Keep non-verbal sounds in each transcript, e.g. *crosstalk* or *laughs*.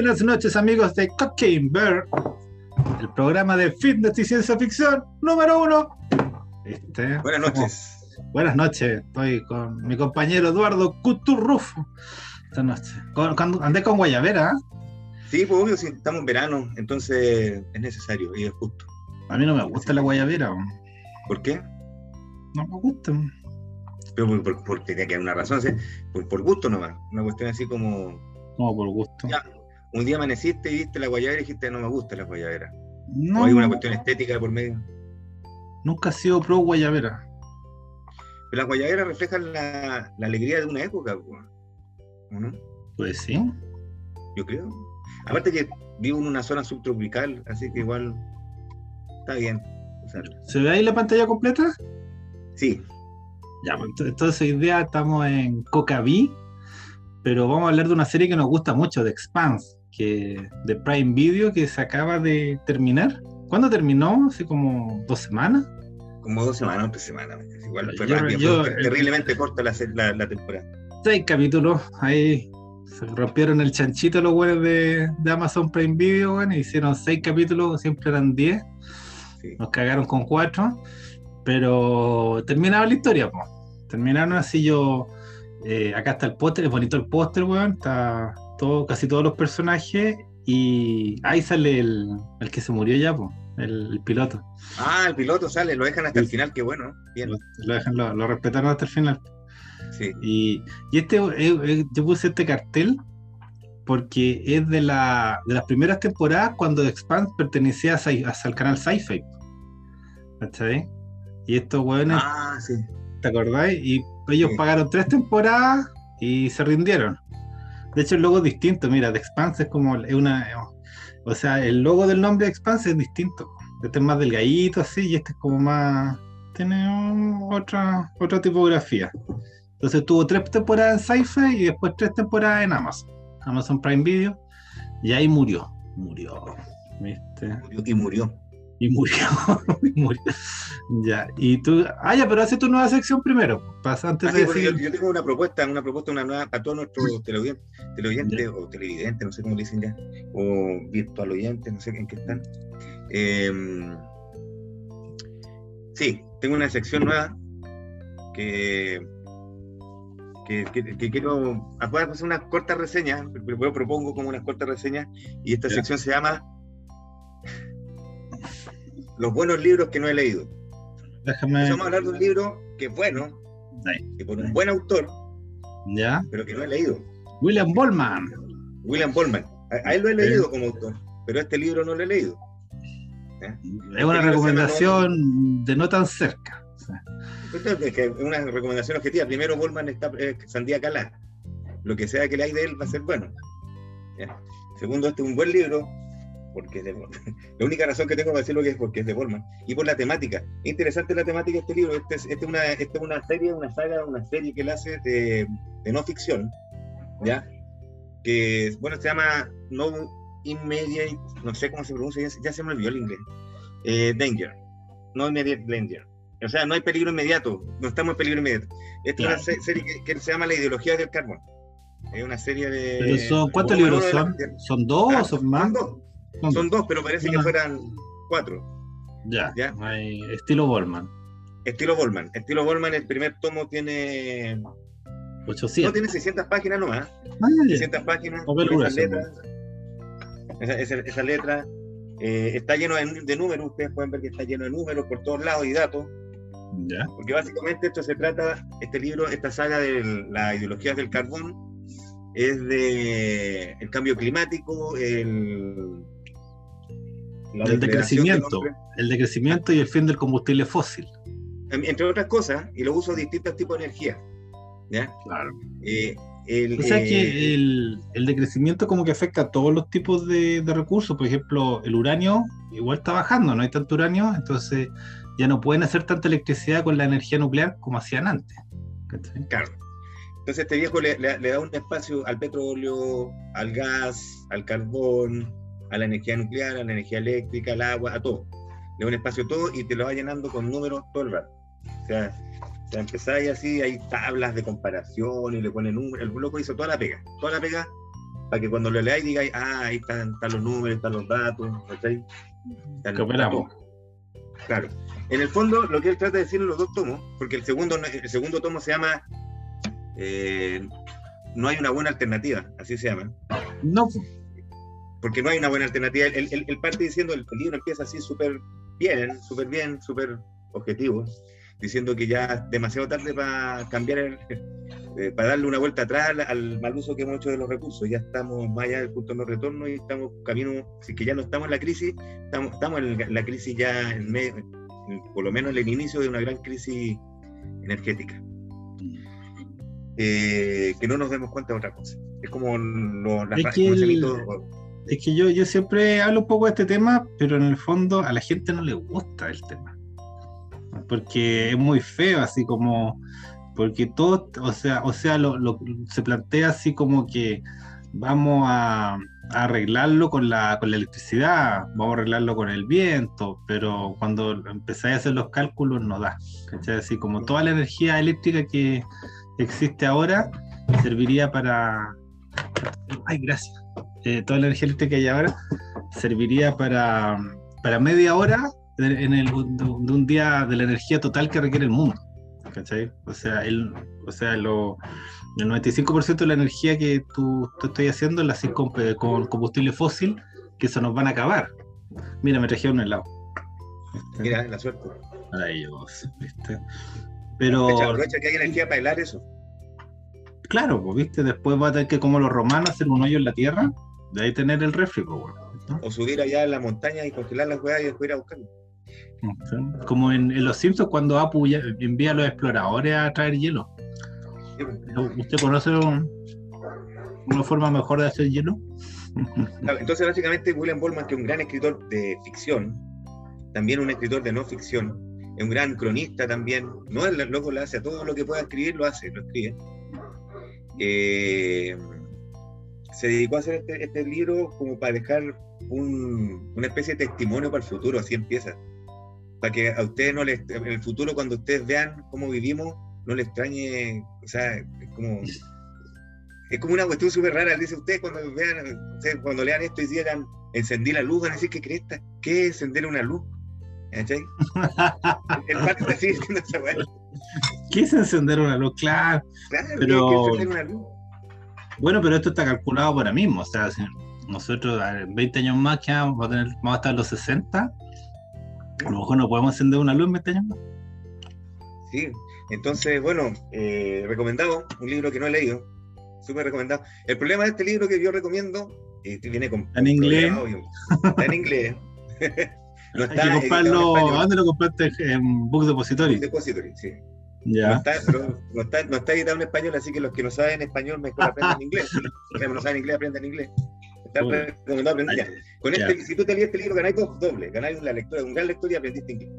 Buenas noches amigos de Cocaine Bear, el programa de fitness y ciencia ficción número uno. Este, Buenas noches. Buenas noches, estoy con mi compañero Eduardo Cuturrufo esta noche. andé con Guayavera. Sí, pues obvio, si estamos en verano, entonces es necesario y es justo. A mí no me gusta la Guayavera. ¿Por qué? No me gusta. Pero por, tenía que haber una razón, por, por gusto nomás, una cuestión así como... No, por gusto. Un día amaneciste y viste la guayabera y dijiste, no me gusta la guayabera. No. O hay una cuestión estética por medio. Nunca ha sido pro guayabera. Pero las guayaberas reflejan la, alegría de una época, ¿no? Pues sí. Yo creo. Aparte que vivo en una zona subtropical, así que igual está bien. ¿Se ve ahí la pantalla completa? Sí. Ya, pues, entonces hoy día estamos en Cocaví, pero vamos a hablar de una serie que nos gusta mucho, de Expanse, que de Prime Video, que se acaba de terminar. ¿Cuándo terminó? Hace como dos semanas. Como dos semanas, tres semanas. Igual fue, rápido, terriblemente corta la, la, temporada. Seis capítulos, ahí se rompieron el chanchito los buenos de, Amazon Prime Video, bueno, hicieron seis capítulos, siempre eran diez. Nos cagaron con cuatro. Pero terminaba la historia, pues. Terminaron así yo. Eh, acá está el póster, es bonito el póster, weón. Está todo, casi todos los personajes. Y ahí sale el, el que se murió ya, pues. El, piloto. Ah, el piloto sale, lo dejan hasta el final, qué bueno. Bien. Lo, dejan, lo, respetaron hasta el final. Sí. Y, y este, eh, eh, yo puse este cartel porque es de, la, de las primeras temporadas cuando The Expanse pertenecía a, al canal Sci-Fi. ¿Cachai? Y estos hueones, ah, sí. ¿te acordáis? Y ellos pagaron tres temporadas y se rindieron. De hecho, el logo es distinto. Mira, The Expanse es como una. O sea, el logo del nombre de Expanse es distinto. Este es más delgadito, así, y este es como más. Tiene otra, otra tipografía. Entonces tuvo tres temporadas en Sci-Fi y después tres temporadas en Amazon. Amazon Prime Video. Y ahí murió. Murió. ¿Viste? Y murió *laughs* y murió, Ya, y tú, ah, ya, pero hace tu nueva sección primero, pasa antes ah, de decir... yo, tengo una propuesta, una propuesta, una nueva, para todos nuestros televidentes, o televidentes, no sé cómo le dicen ya, o virtual oyentes, no sé en qué están. Em, sí, tengo una sección nueva que que, que, quiero hacer unas cortas reseñas, yo propongo como unas cortas reseñas, y esta sección se llama los buenos libros que no he leído. Déjame... vamos a hablar de un libro que es bueno, que por un buen autor, ¿Ya? pero que no he leído. William Bollman. William Bollman. A, él lo he leído como autor, pero este libro no lo he leído. Es una este recomendación de no tan cerca. Es una recomendación objetiva. Primero, Bollman está Sandía Calá. Lo que sea que le hay de él va a ser bueno. Segundo, este es un buen libro, porque *laughs* la única razón que tengo para decirlo que es porque es de Borman y por la temática. Es interesante la temática de este libro. Este es, este una, este es una serie, una saga, una serie que él hace de, no ficción, ¿ya? Que, bueno, se llama No Immediate, no sé cómo se pronuncia, ya, se me olvidó el inglés. Eh, danger. No Immediate Danger. O sea, no hay peligro inmediato, no estamos en peligro inmediato. Esta es una serie que, que, se llama La ideología del carbón. Es una serie de. son, ¿Cuántos libros son? ¿Son dos o ah, son más? Son dos. Son dos, pero parece que fueran cuatro. Ya, estilo Bolman. Estilo Bolman. Estilo Bolman, el primer tomo tiene. 800. No tiene 600 páginas nomás. 600 ah, páginas. esa, letra. Eh, está lleno de, números. Ustedes pueden ver que está lleno de números por todos lados y datos. Ya. Porque básicamente esto se trata, este libro, esta saga de la ideología del carbón, es de el cambio climático, el, el decrecimiento, el decrecimiento y el fin del combustible fósil. Entre otras cosas, y lo uso de distintos tipos de energía. ¿ya? Claro. Eh, o sea que eh, el, el, decrecimiento como que afecta a todos los tipos de, recursos. Por ejemplo, el uranio igual está bajando, no hay tanto uranio, entonces ya no pueden hacer tanta electricidad con la energía nuclear como hacían antes. Claro. Entonces este viejo le, le, da un espacio al petróleo, al gas, al carbón, a la energía nuclear, a la energía eléctrica, al agua, a todo. Le da un espacio a todo y te lo va llenando con números todo el rato. O sea, o sea empezáis así, hay tablas de comparación y le pone números. El loco hizo toda la pega. Toda la pega para que cuando lo leáis digáis, ah, ahí están, los números, están los datos, ¿cachai? Claro. En el fondo, lo que él trata de decir en los dos tomos, porque el segundo, el segundo tomo se llama eh, No hay una buena alternativa, así se llama. No. Porque no hay una buena alternativa. El, parte diciendo, el, libro empieza así súper bien, súper bien, súper objetivo, diciendo que ya es demasiado tarde para cambiar, eh, para darle una vuelta atrás al, mal uso que hemos hecho de los recursos. Ya estamos más allá del punto de no retorno y estamos camino, si que ya no estamos en la crisis, estamos, estamos en la crisis ya en medio por lo menos en el inicio de una gran crisis energética. Eh, que no nos demos cuenta de otra cosa. Es como lo, es, que es que yo, yo siempre hablo un poco de este tema, pero en el fondo a la gente no le gusta el tema. Porque es muy feo, así como, porque todo, o sea, o sea, lo, se plantea así como que vamos a, arreglarlo con la, con la electricidad, vamos a arreglarlo con el viento, pero cuando empezáis a hacer los cálculos no da. ¿cachai? Así como toda la energía eléctrica que existe ahora serviría para... Ay, gracias. Eh, toda la energía eléctrica que hay ahora serviría para, para media hora en el, de un día de la energía total que requiere el mundo. ¿cachai? O sea, el, o sea lo, el 95% de la energía que tú, tú estás haciendo la haces con, combustible fósil, que eso nos van a acabar. Mira, me trajeron un helado. Mira, la suerte. Maravilloso, ¿viste? Pero. Aprovecha que hay energía para helar eso. Claro, pues, ¿viste? Después va a tener que, como los romanos, hacer un hoyo en la tierra, de ahí tener el refri, pues, O subir allá en la montaña y congelar las huevas y después ir a buscarlo. Como en, Los Simpsons, cuando Apu envía a los exploradores a traer hielo. ¿Usted conoce una forma mejor de hacer hielo? *laughs* Entonces, básicamente, William Bolman, que es un gran escritor de ficción, también un escritor de no ficción, es un gran cronista también, no es loco, lo hace, todo lo que pueda escribir lo hace, lo escribe. Eh, se dedicó a hacer este, este libro como para dejar una especie de testimonio para el futuro, así empieza. Para que a ustedes no les, en el futuro, cuando ustedes vean cómo vivimos, no le extrañe, o sea, es como, es como una cuestión súper rara. Dice ustedes cuando vean, cuando lean esto y digan, encendí la luz, van a decir, ¿qué cresta? ¿Qué es encender una luz? ¿Cachai? *laughs* El parte está diciendo esa ¿Qué es encender una luz? Claro. Claro, pero... ¿qué es encender una luz? Bueno, pero esto está calculado para mismo, o sea, si nosotros en 20 años más que vamos a, tener, vamos a estar en los 60, a lo mejor no podemos encender una luz en 20 años más. Sí, entonces, bueno, eh, recomendado, un libro que no he leído, súper recomendado. El problema de este libro que yo recomiendo, y viene con... En inglés. está en inglés. *laughs* no está Hay que comprarlo, ¿dónde lo compraste? En Book Depository. Book Depository, sí. Ya. No, está, no, está, no, está, editado en español, así que los que no saben español mejor aprenden inglés. Los que no saben inglés aprenden inglés. Está recomendado aprender. Con este, si tú te lees este libro, ganáis dos dobles. Ganáis la lectura, un gran lector y aprendiste inglés.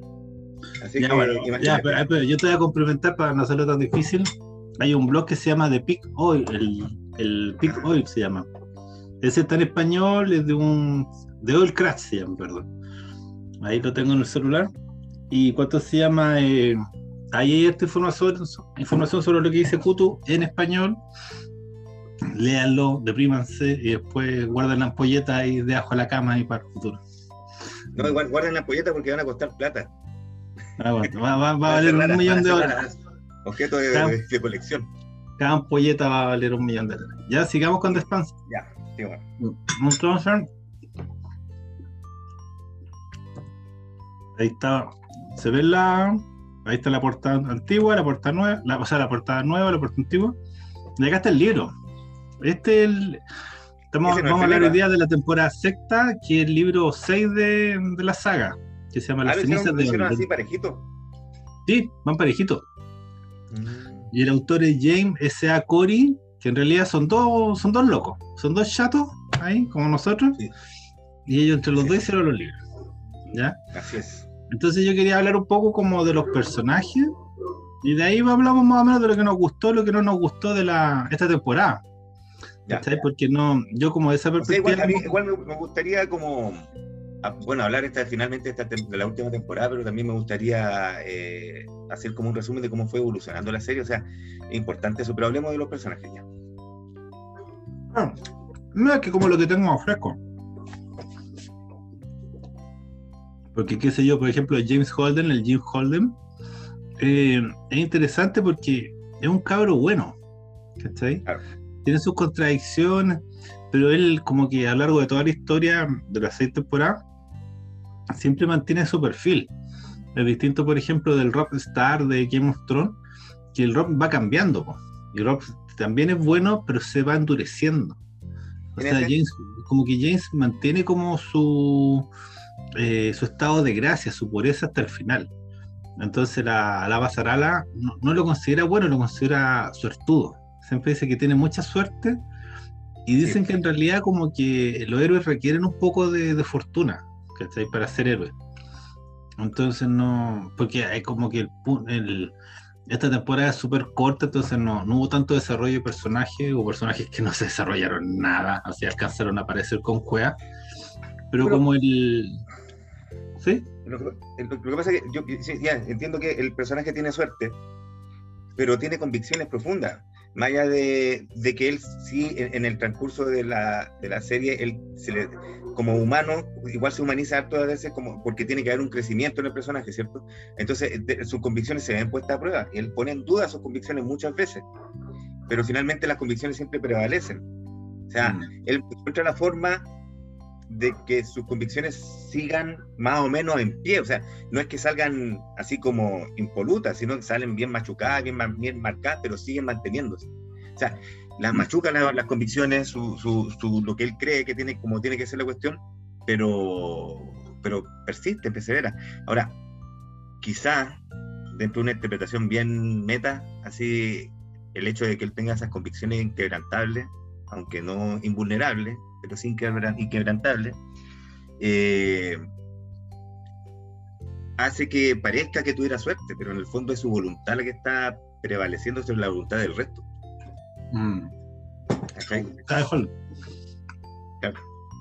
Así ya, que, ya, pero, yo te voy a complementar para no hacerlo tan difícil. Hay un blog que se llama The Peak Oil, el, el Peak Oil se llama. Ese está en español, es de un. de Oil Crash se llama, perdón. Ahí lo tengo en el celular. ¿Y cuánto se llama? Eh, ahí hay esta información, información sobre lo que dice Kutu en español. Léanlo, deprímanse y después guarden la ampolleta ahí debajo de la cama y para el futuro. No, igual guarden la ampolleta porque van a costar plata. Ah, va, a valer un millón de dólares. Objeto de, colección. Cada ampolleta va a valer un millón de dólares. Ya, sigamos con The Ya, sí, bueno. Ahí está. Se ve la. Ahí está la portada antigua, la portada nueva, o sea, la portada nueva, la portada antigua. Y acá está el libro. Este es el. Estamos, vamos a hablar hoy día de la temporada sexta, que es el libro 6 de, de la saga que se llama Las ah, cenizas de. así parejito? Sí, van parejito. Mm. Y el autor es James S.A. Corey, que en realidad son dos, son dos locos, son dos chatos ahí, como nosotros. Y ellos entre los dos hicieron los libros. ¿Ya? Así es. Entonces yo quería hablar un poco como de los personajes. Y de ahí hablamos más o menos de lo que nos gustó, lo que no nos gustó de la, esta temporada. Ya. Porque no, yo como de esa perspectiva. igual, me gustaría como bueno, hablar esta, finalmente esta, de la última temporada, pero también me gustaría eh, hacer como un resumen de cómo fue evolucionando la serie. O sea, es importante eso, pero hablemos de los personajes ya. Ah, No es que como lo que tengo más fresco. Porque, qué sé yo, por ejemplo, James Holden, el Jim Holden, eh, es interesante porque es un cabro bueno. ¿Cachai? Tiene sus contradicciones, pero él, como que a lo largo de toda la historia de las seis temporadas, siempre mantiene su perfil. Es distinto, por ejemplo, del Rob Star de Game of Thrones, que el Rob va cambiando. Y Rob también es bueno, pero se va endureciendo. O sea, James, como que James mantiene como su, eh, su estado de gracia, su pureza hasta el final. Entonces la, la Basarala no, lo considera bueno, lo considera suertudo. Siempre dice que tiene mucha suerte y dicen que en realidad como que los héroes requieren un poco de, de fortuna, ¿cachai? Para ser héroes. Entonces no, porque hay como que el, esta temporada es súper corta, entonces no, no, hubo tanto desarrollo de personajes, o personajes que no se desarrollaron nada, así alcanzaron a aparecer con Cuea, pero, como el... ¿Sí? Lo que, pasa es que yo ya, entiendo que el personaje tiene suerte, pero tiene convicciones profundas. Más allá de, que él sí, en, el transcurso de la, de la serie, él se le, como humano, igual se humaniza harto a veces como, porque tiene que haber un crecimiento en el personaje, ¿cierto? Entonces sus convicciones se ven puestas a prueba. Y él pone en duda sus convicciones muchas veces, pero finalmente las convicciones siempre prevalecen. O sea, mm. él encuentra la forma de que sus convicciones sigan más o menos en pie. O sea, no es que salgan así como impolutas, sino que salen bien machucadas, bien, bien marcadas, pero siguen manteniéndose. O sea, las machuca las, convicciones, su, su, lo que él cree que tiene, como tiene que ser la cuestión, pero, pero persiste, persevera. Ahora, quizá dentro de una interpretación bien meta, así el hecho de que él tenga esas convicciones inquebrantables, aunque no invulnerables, pero sin inquebrantables, eh, hace que parezca que tuviera suerte, pero en el fondo es su voluntad la que está prevaleciendo sobre la voluntad del resto. Mm.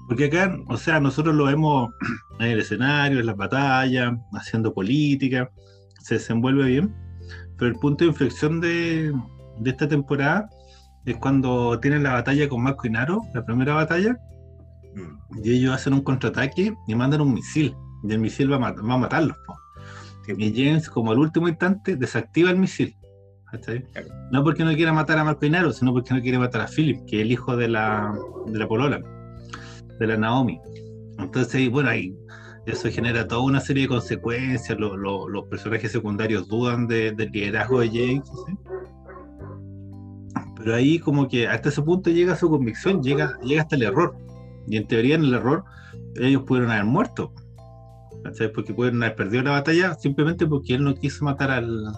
Porque acá, o sea, nosotros lo vemos en el escenario, en las batallas, haciendo política, se desenvuelve bien, pero el punto de inflexión de, esta temporada es cuando tienen la batalla con Marco y Naro, la primera batalla, mm. y ellos hacen un contraataque y mandan un misil, y el misil va a, va a matarlos. Y James, como al último instante, desactiva el misil no porque no quiera matar a Marco Inaro, sino porque no quiere matar a Philip, que es el hijo de la, de la Polola, de la Naomi. Entonces, bueno, ahí eso genera toda una serie de consecuencias. los personajes secundarios dudan del liderazgo de James. Pero ahí, como que hasta ese punto llega su convicción, llega, llega hasta el error. Y en teoría, en el error, ellos pudieron haber muerto. Porque pudieron haber perdido la batalla simplemente porque él no quiso matar al,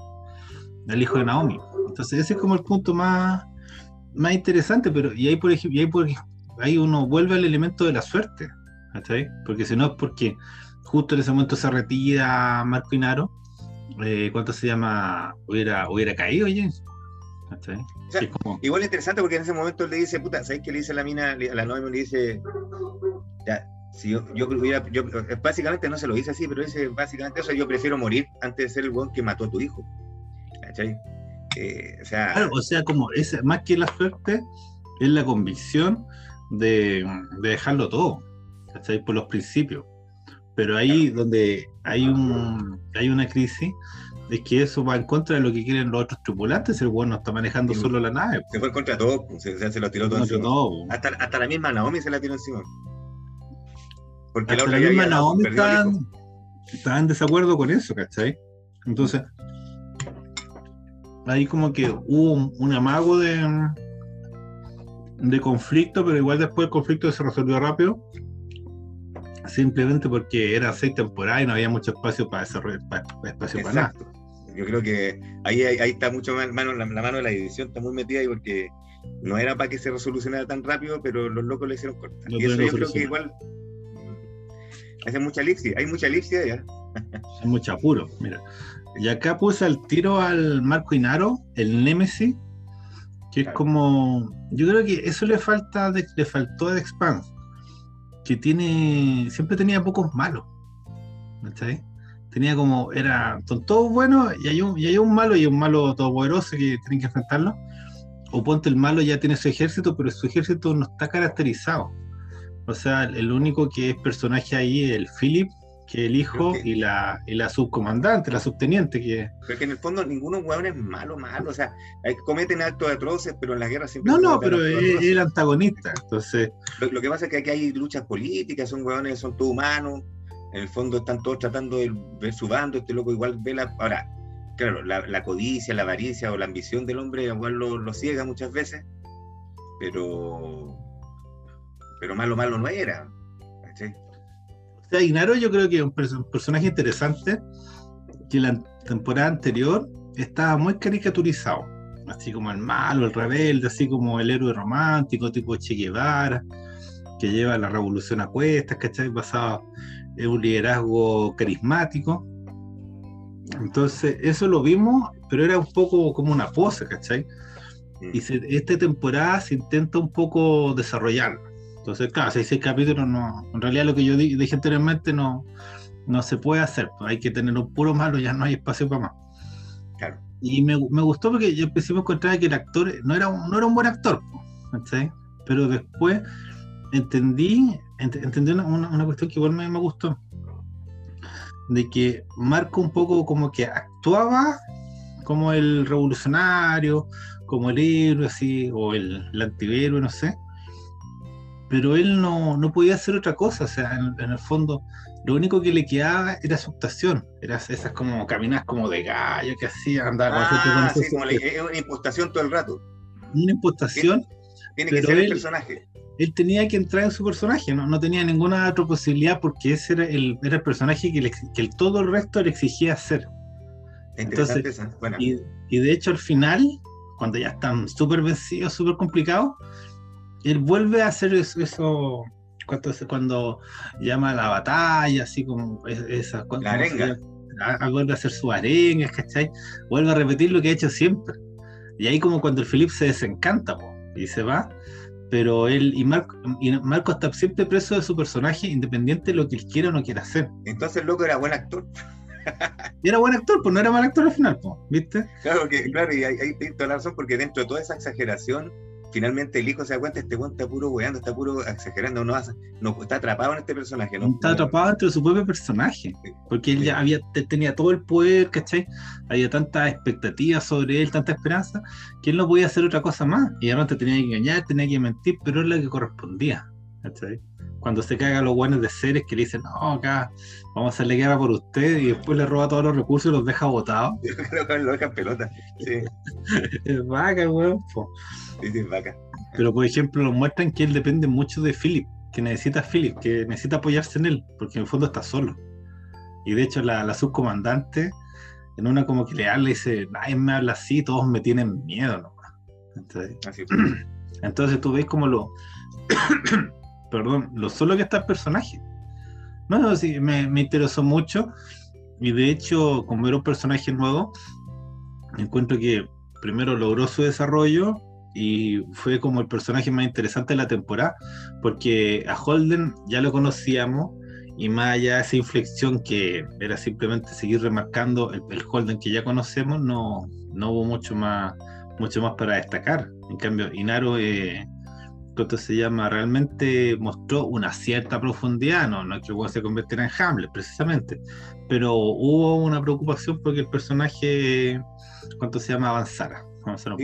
el hijo de Naomi. Entonces ese es como el punto más, más interesante, pero y ahí por ejemplo, ahí, ahí uno vuelve al elemento de la suerte, Porque si no es porque justo en ese momento se retira Marco Inaro, eh, ¿cuánto se llama? Hubiera, hubiera caído James. Igual es interesante porque en ese momento le dice, puta, ¿sabes qué le dice la mina, a la Naomi le dice, ya, si yo, yo, yo, básicamente no se lo dice así, pero dice básicamente eso, yo prefiero morir antes de ser el buen que mató a tu hijo. Eh, o, sea, o sea, como es más que la suerte, es la convicción de, dejarlo todo, ¿cachai? Por los principios. Pero ahí donde hay un hay una crisis, es que eso va en contra de lo que quieren los otros tripulantes, el bueno está manejando solo la nave. Se fue en contra de todo, se, lo tiró todo, encima. hasta, hasta, la misma Naomi se la tiró encima. Porque la, misma Naomi está, en desacuerdo con eso, ¿cachai? Entonces, ahí como que hubo un, amago de, de conflicto, pero igual después el conflicto se resolvió rápido, simplemente porque era seis temporadas y no había mucho espacio para desarrollar espacio para nada. Yo creo que ahí, ahí, está mucho más mano, la, mano de la edición está muy metida ahí porque no era para que se resolucionara tan rápido, pero los locos le hicieron corta. y eso yo creo que igual hace mucha elipsis, hay mucha elipsis ya. Hay mucho apuro, mira. Y acá puse al tiro al Marco Inaro, el Nemesis, que es como. Yo creo que eso le falta le faltó a The Expanse, que tiene. siempre tenía pocos malos. ¿Cachai? Tenía como. era. Son todos buenos y hay un, y hay un malo y un malo todopoderoso que tienen que enfrentarlo. o ponte el malo ya tiene su ejército, pero su ejército no está caracterizado. O sea, el único que es personaje ahí es el Philip, que el hijo y, la, y la subcomandante, la subteniente. Que... Pero que en el fondo ninguno hueón es malo, malo. O sea, cometen actos atroces, pero en la guerra siempre. No, no, pero es el antagonista. Entonces. Lo, que pasa es que aquí hay luchas políticas, son hueones, son todos humanos. En el fondo están todos tratando de ver su bando. Este loco igual ve la. Ahora, claro, la, codicia, la avaricia o la ambición del hombre igual lo, ciega muchas veces. Pero. Pero malo, malo no era. ¿sí? Inaro yo creo que es un, personaje interesante que la temporada anterior estaba muy caricaturizado, así como el malo, el rebelde, así como el héroe romántico tipo Che Guevara, que lleva la revolución a cuestas, ¿cachai? Basado en un liderazgo carismático. Entonces, eso lo vimos, pero era un poco como una pose, ¿cachai? Y esta temporada se intenta un poco desarrollarlo. Entonces, claro, seis, capítulos no, en realidad lo que yo dije anteriormente no, no se puede hacer, pues hay que tener un puro malo, ya no hay espacio para más. Claro. Y me, me gustó porque yo empecé a encontrar que el actor no era un, no era un buen actor, ¿sí? pero después entendí, entendí una, una, cuestión que igual me, me gustó, de que Marco un poco como que actuaba como el revolucionario, como el héroe, así, o el, el antihéroe, no sé, pero él no, no podía hacer otra cosa, o sea, en, el fondo lo único que le quedaba era su actuación, era esas como caminas como de gallo que hacía, andaba ah, sí, como una impostación todo el rato. Una impostación. Tiene, que ser el personaje. Él tenía que entrar en su personaje, no, no tenía ninguna otra posibilidad porque ese era el, era el personaje que, que todo el resto le exigía hacer. Entonces, y, y, de hecho al final, cuando ya están súper vencidos, súper complicados, él vuelve a hacer eso, cuando, cuando, llama a la batalla, así como esa. La arenga. vuelve a hacer su arenga, ¿cachai? Vuelve a repetir lo que ha hecho siempre. Y ahí como cuando el Philip se desencanta y se va, pero él y Marco, y Marco está siempre preso de su personaje, independiente de lo que él quiera o no quiera hacer. Entonces el loco era buen actor. era buen actor, pues no era mal actor al final, ¿viste? Claro, que, claro, y hay, hay toda la razón, porque dentro de toda esa exageración, finalmente el hijo se da cuenta, este weón está puro weando, está puro exagerando, no, no está atrapado en este personaje. No, está atrapado dentro de su propio personaje, porque él ya había, tenía todo el poder, ¿cachai? Había tantas expectativas sobre él, tanta esperanza, que él no podía hacer otra cosa más. Y además te tenía que engañar, tenía que mentir, pero es lo que correspondía, ¿cachai? Cuando se cagan los buenos de seres que le dicen, no, acá vamos a hacerle guerra por usted y después le roba todos los recursos y los deja botados. Yo creo que lo dejan pelota. Sí. *laughs* es vaca, weón. Pero por ejemplo, nos muestran que él depende mucho de Philip, que necesita a Philip, que necesita apoyarse en él, porque en el fondo está solo. Y de hecho la, subcomandante, en una como que le habla y dice, nadie me habla así, todos me tienen miedo nomás. Entonces, *clears throat* entonces tú ves como lo, *clears throat* perdón, lo solo que está el personaje. No, sí, me, me interesó mucho. Y de hecho, como era un personaje nuevo, encuentro que primero logró su desarrollo y fue como el personaje más interesante de la temporada, porque a Holden ya lo conocíamos y más allá de esa inflexión que era simplemente seguir remarcando el, Holden que ya conocemos, no, no hubo mucho más, mucho más para destacar. En cambio, Inaro, eh, ¿cuánto se llama? Realmente mostró una cierta profundidad, no, no es que se convirtiera en Hamlet precisamente, pero hubo una preocupación porque el personaje cuánto se llama avanzara.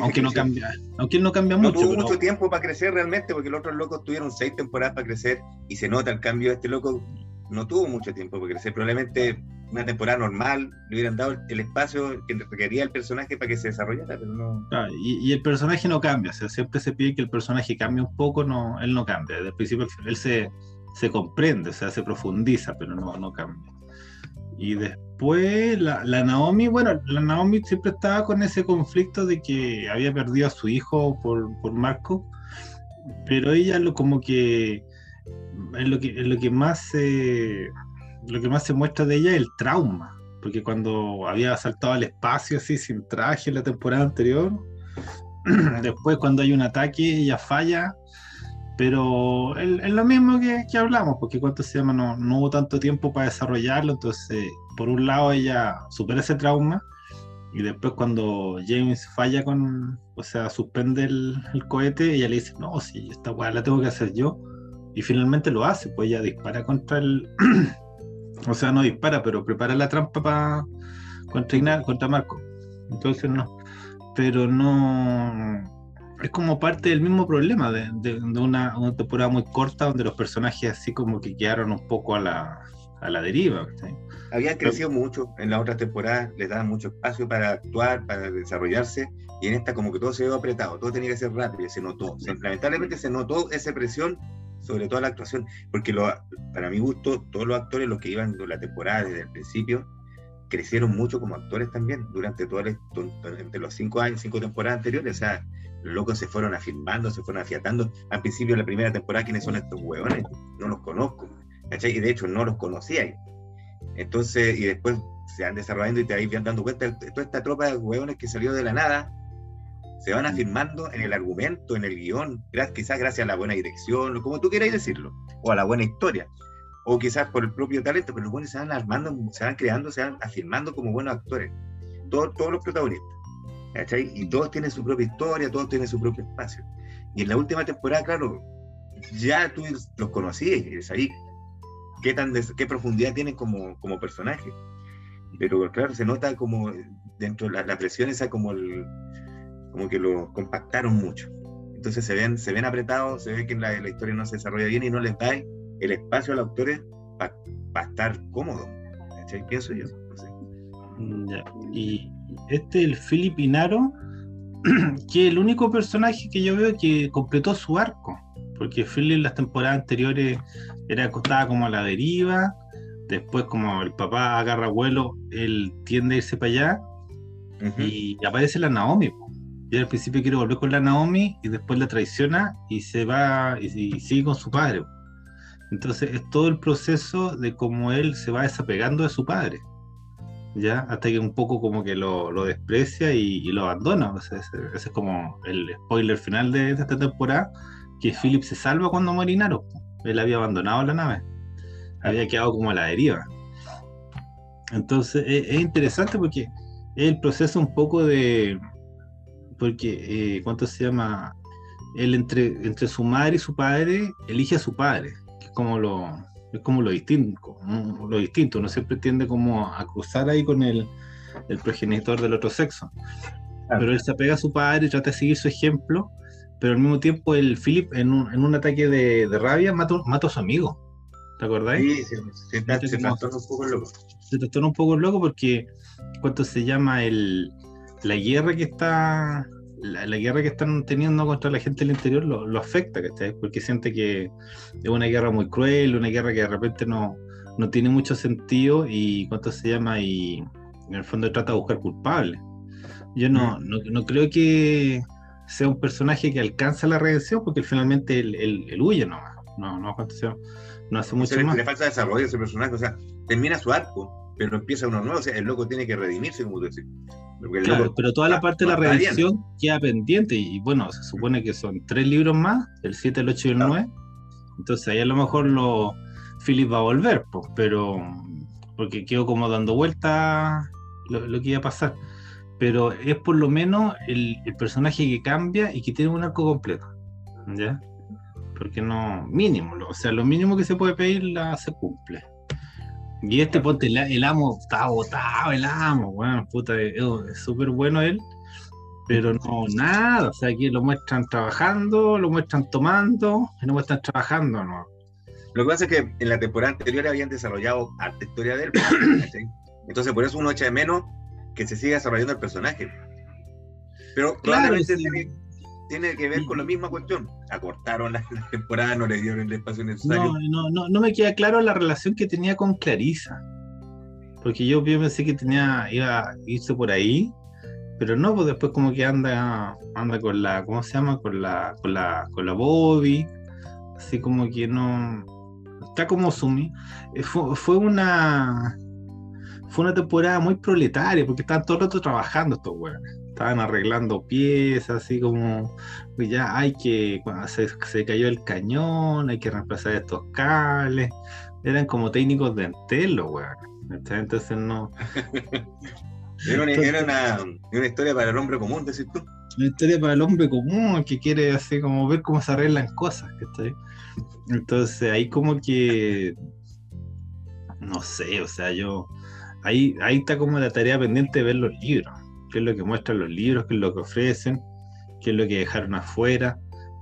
Aunque no cambia, aunque no cambia mucho. Tuvo mucho tiempo para crecer realmente, porque los otros locos tuvieron seis temporadas para crecer y se nota el cambio este loco. No tuvo mucho tiempo para crecer. Probablemente una temporada normal le hubieran dado el espacio que requería el personaje para que se desarrollara, pero no. y, el personaje no cambia, o sea, siempre se pide que el personaje cambie un poco, no, él no cambia. Desde el principio él se, se comprende, o sea, se profundiza, pero no, no cambia. Y después la, Naomi, bueno, la Naomi siempre estaba con ese conflicto de que había perdido a su hijo por, por Marco, pero ella lo como que es lo que, es lo que más se, lo que más se muestra de ella es el trauma, porque cuando había saltado al espacio así sin traje en la temporada anterior, *clears throat* después cuando hay un ataque ella falla pero es, lo mismo que, hablamos, porque cuánto se llama, no, no, hubo tanto tiempo para desarrollarlo, entonces por un lado ella supera ese trauma Y después cuando James falla con, o sea, suspende el, cohete, ella le dice, no, si esta weá la tengo que hacer yo. Y finalmente lo hace, pues ella dispara contra el... *clears throat* o sea, no dispara, pero prepara la trampa para contra, contra Marco. Entonces no. Pero no... Es como parte del mismo problema de, una, una, temporada muy corta donde los personajes así como que quedaron un poco a la, a la deriva. Habían crecido mucho en la otra temporada, les daban mucho espacio para actuar, para desarrollarse, y en esta como que todo se vio apretado, todo tenía que ser rápido, se notó. lamentablemente se notó esa presión sobre toda la actuación, porque lo, para mi gusto, todos los actores, los que iban de la temporada desde el principio, crecieron mucho como actores también durante todo entre los cinco años, cinco temporadas anteriores. O sea, los locos se fueron afirmando, se fueron afiatando. Al principio de la primera temporada, ¿quiénes son estos huevones? No los conozco. Y de hecho no los conocía. Entonces, y después se van desarrollando y te vas dando cuenta, toda esta tropa de hueones que salió de la nada, se van afirmando en el argumento, en el guion, quizás gracias a la buena dirección, como tú quieras decirlo, o a la buena historia, o quizás por el propio talento, pero los buenos se van armando, se van creando, se van afirmando como buenos actores, todos, todos los protagonistas, Y todos tienen su propia historia, todos tienen su propio espacio. Y en la última temporada, claro, ya tú los conocías, ahí qué, tan qué profundidad tienen como, como personaje. Pero claro, se nota como dentro de la, presión esa como, el, como que lo compactaron mucho. Entonces se ven, se ven apretados, se ve que la, la historia no se desarrolla bien y no les da el espacio a los autores para estar cómodos. Pienso yo. Mm, y este, el Philip Inaro, *clears throat* que es el único personaje que yo veo que completó su arco porque Philly en las temporadas anteriores era acostada como a la deriva, después como el papá agarra vuelo, él tiende a irse para allá y aparece la Naomi. Y al principio quiere volver con la Naomi y después la traiciona y se va y, sigue con su padre. Entonces es todo el proceso de cómo él se va desapegando de su padre. ¿Ya? Hasta que un poco como que lo, desprecia y, lo abandona. ese, es como el spoiler final de esta temporada que Philip se salva cuando muere Inaro. Él había abandonado la nave. Había quedado como a la deriva. Entonces es, interesante porque es el proceso un poco de. Porque, eh, ¿cuánto se llama? Él entre, entre su madre y su padre elige a su padre, que es como lo, es como lo distinto. Lo distinto. Uno siempre tiende como a cruzar ahí con el, el progenitor del otro sexo. Pero él se apega a su padre y trata de seguir su ejemplo pero al mismo tiempo el Philip en un, en un ataque de, de rabia mata, mata, a su amigo. ¿Te acordáis? Sí, se, se, se trastorna un poco loco. Se trastorna un poco loco porque cuánto se llama el la guerra que está la, guerra que están teniendo contra la gente del interior lo, lo afecta, Porque siente que es una guerra muy cruel, una guerra que de repente no, no tiene mucho sentido y cuánto se llama y en el fondo trata de buscar culpables. Yo no, mm. no, no creo que sea un personaje que alcanza la redención porque finalmente él, huye nomás. No, no, no hace mucho más. Le falta desarrollo a ese personaje, o sea, termina su arco, pero empieza uno nuevo, o sea, el loco tiene que redimirse, como tú decís. Claro, pero toda la parte de la redención queda pendiente y bueno, se supone que son tres libros más, el 7, el 8 y el 9. Entonces ahí a lo mejor lo Philip va a volver, pues, pero porque quedó como dando vuelta lo, lo que iba a pasar pero es por lo menos el, personaje que cambia y que tiene un arco completo. ¿Ya? Porque no, mínimo, o sea, lo mínimo que se puede pedir la, se cumple. Y este ponte, el, amo está botado, el amo, bueno, puta, es súper bueno él, pero no, nada, o sea, aquí lo muestran trabajando, lo muestran tomando, y no muestran trabajando, ¿no? Lo que pasa es que en la temporada anterior habían desarrollado arte historia de él, *coughs* entonces por eso uno echa de menos que se siga desarrollando el personaje. Pero claramente tiene, que ver con la misma cuestión. Acortaron la, temporada, no le dieron el espacio necesario. No, no, no, me queda claro la relación que tenía con Clarisa. Porque yo, pensé que tenía, iba a irse por ahí, pero no, pues después como que anda, anda con la, ¿cómo se llama? Con la, con la, con la Bobby, así como que no, está como sumi. Eh, fue, fue una, fue una temporada muy proletaria, porque estaban todo el rato trabajando estos weones. Estaban arreglando piezas, así como, pues ya hay que, cuando se, cayó el cañón, hay que reemplazar estos cables. Eran como técnicos de Entel los weones. Entonces no. *laughs* Era una, una, historia para el hombre común, decís tú. Una historia para el hombre común que quiere así como ver cómo se arreglan cosas, ¿cachai? Entonces ahí como que no sé, o sea, yo ahí, ahí está como la tarea pendiente de ver los libros, qué es lo que muestran los libros, qué es lo que ofrecen, qué es lo que dejaron afuera,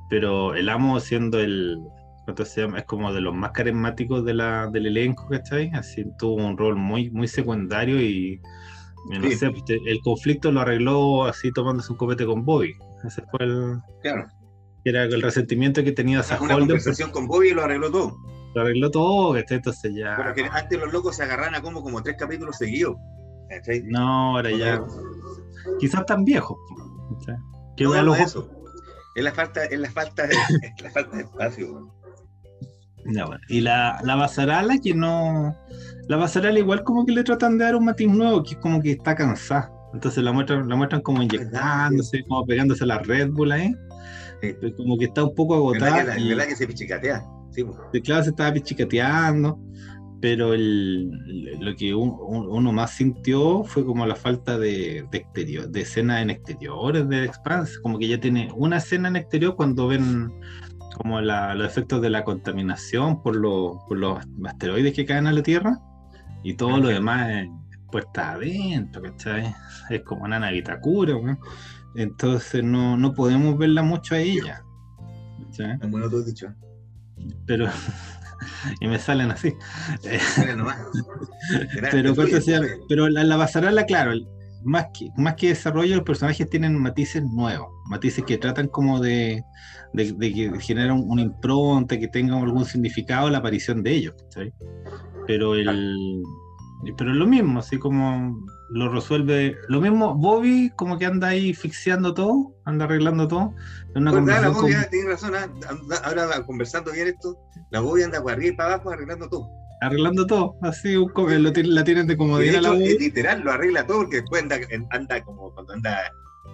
pero el amo siendo el, ¿cuánto se llama? Es como de los más carismáticos de la, del elenco, ¿cachai? Así tuvo un rol muy, muy secundario y, no sé, pues, el conflicto lo arregló así tomándose un copete con Bobby. Ese fue el... Claro. Era el resentimiento que tenía esa Una conversación con Bobby lo arregló todo. Lo arregló todo, Entonces ya... Pero que antes los locos se agarran a como, como tres capítulos seguidos. No, ahora ya... Quizás tan viejos. ¿Qué no, eso. Es la falta, es la falta, *laughs* es la falta de espacio. Y la, la Basarala que no. La Basarala igual como que le tratan de dar un matiz nuevo, que es como que está cansada. Entonces la muestran, la muestran como inyectándose, como pegándose a la Red Bull ahí. Como que está un poco agotada. Es verdad, que se pichicatea. Sí, claro, se estaba pichicateando. Pero el, lo que uno más sintió fue como la falta de, de exterior, de escena en exteriores de Expanse. Como que ya tiene una escena en exterior cuando ven como los efectos de la contaminación por, los asteroides que caen a la Tierra y todo lo demás pues está adentro, ¿cachai? Es como una navita cura, entonces no, no podemos verla mucho a ella. ¿cachai? Bueno, todo dicho. Pero, *laughs* y me salen así. *laughs* pero, pero la, la basarala, claro, más que, más que desarrollo, los personajes tienen matices nuevos, matices que tratan como de, de, que generan una impronta, que tenga algún significado la aparición de ellos, Pero el pero lo mismo, así como lo resuelve, lo mismo Bobby como que anda ahí fixiando todo, anda arreglando todo. Una la Bobby tiene razón, ah, ahora conversando bien esto, la Bobby anda por arriba y para abajo arreglando todo arreglando todo, así un, lo, la tienen de comodidad. la literal, lo arregla todo porque después anda, anda como cuando anda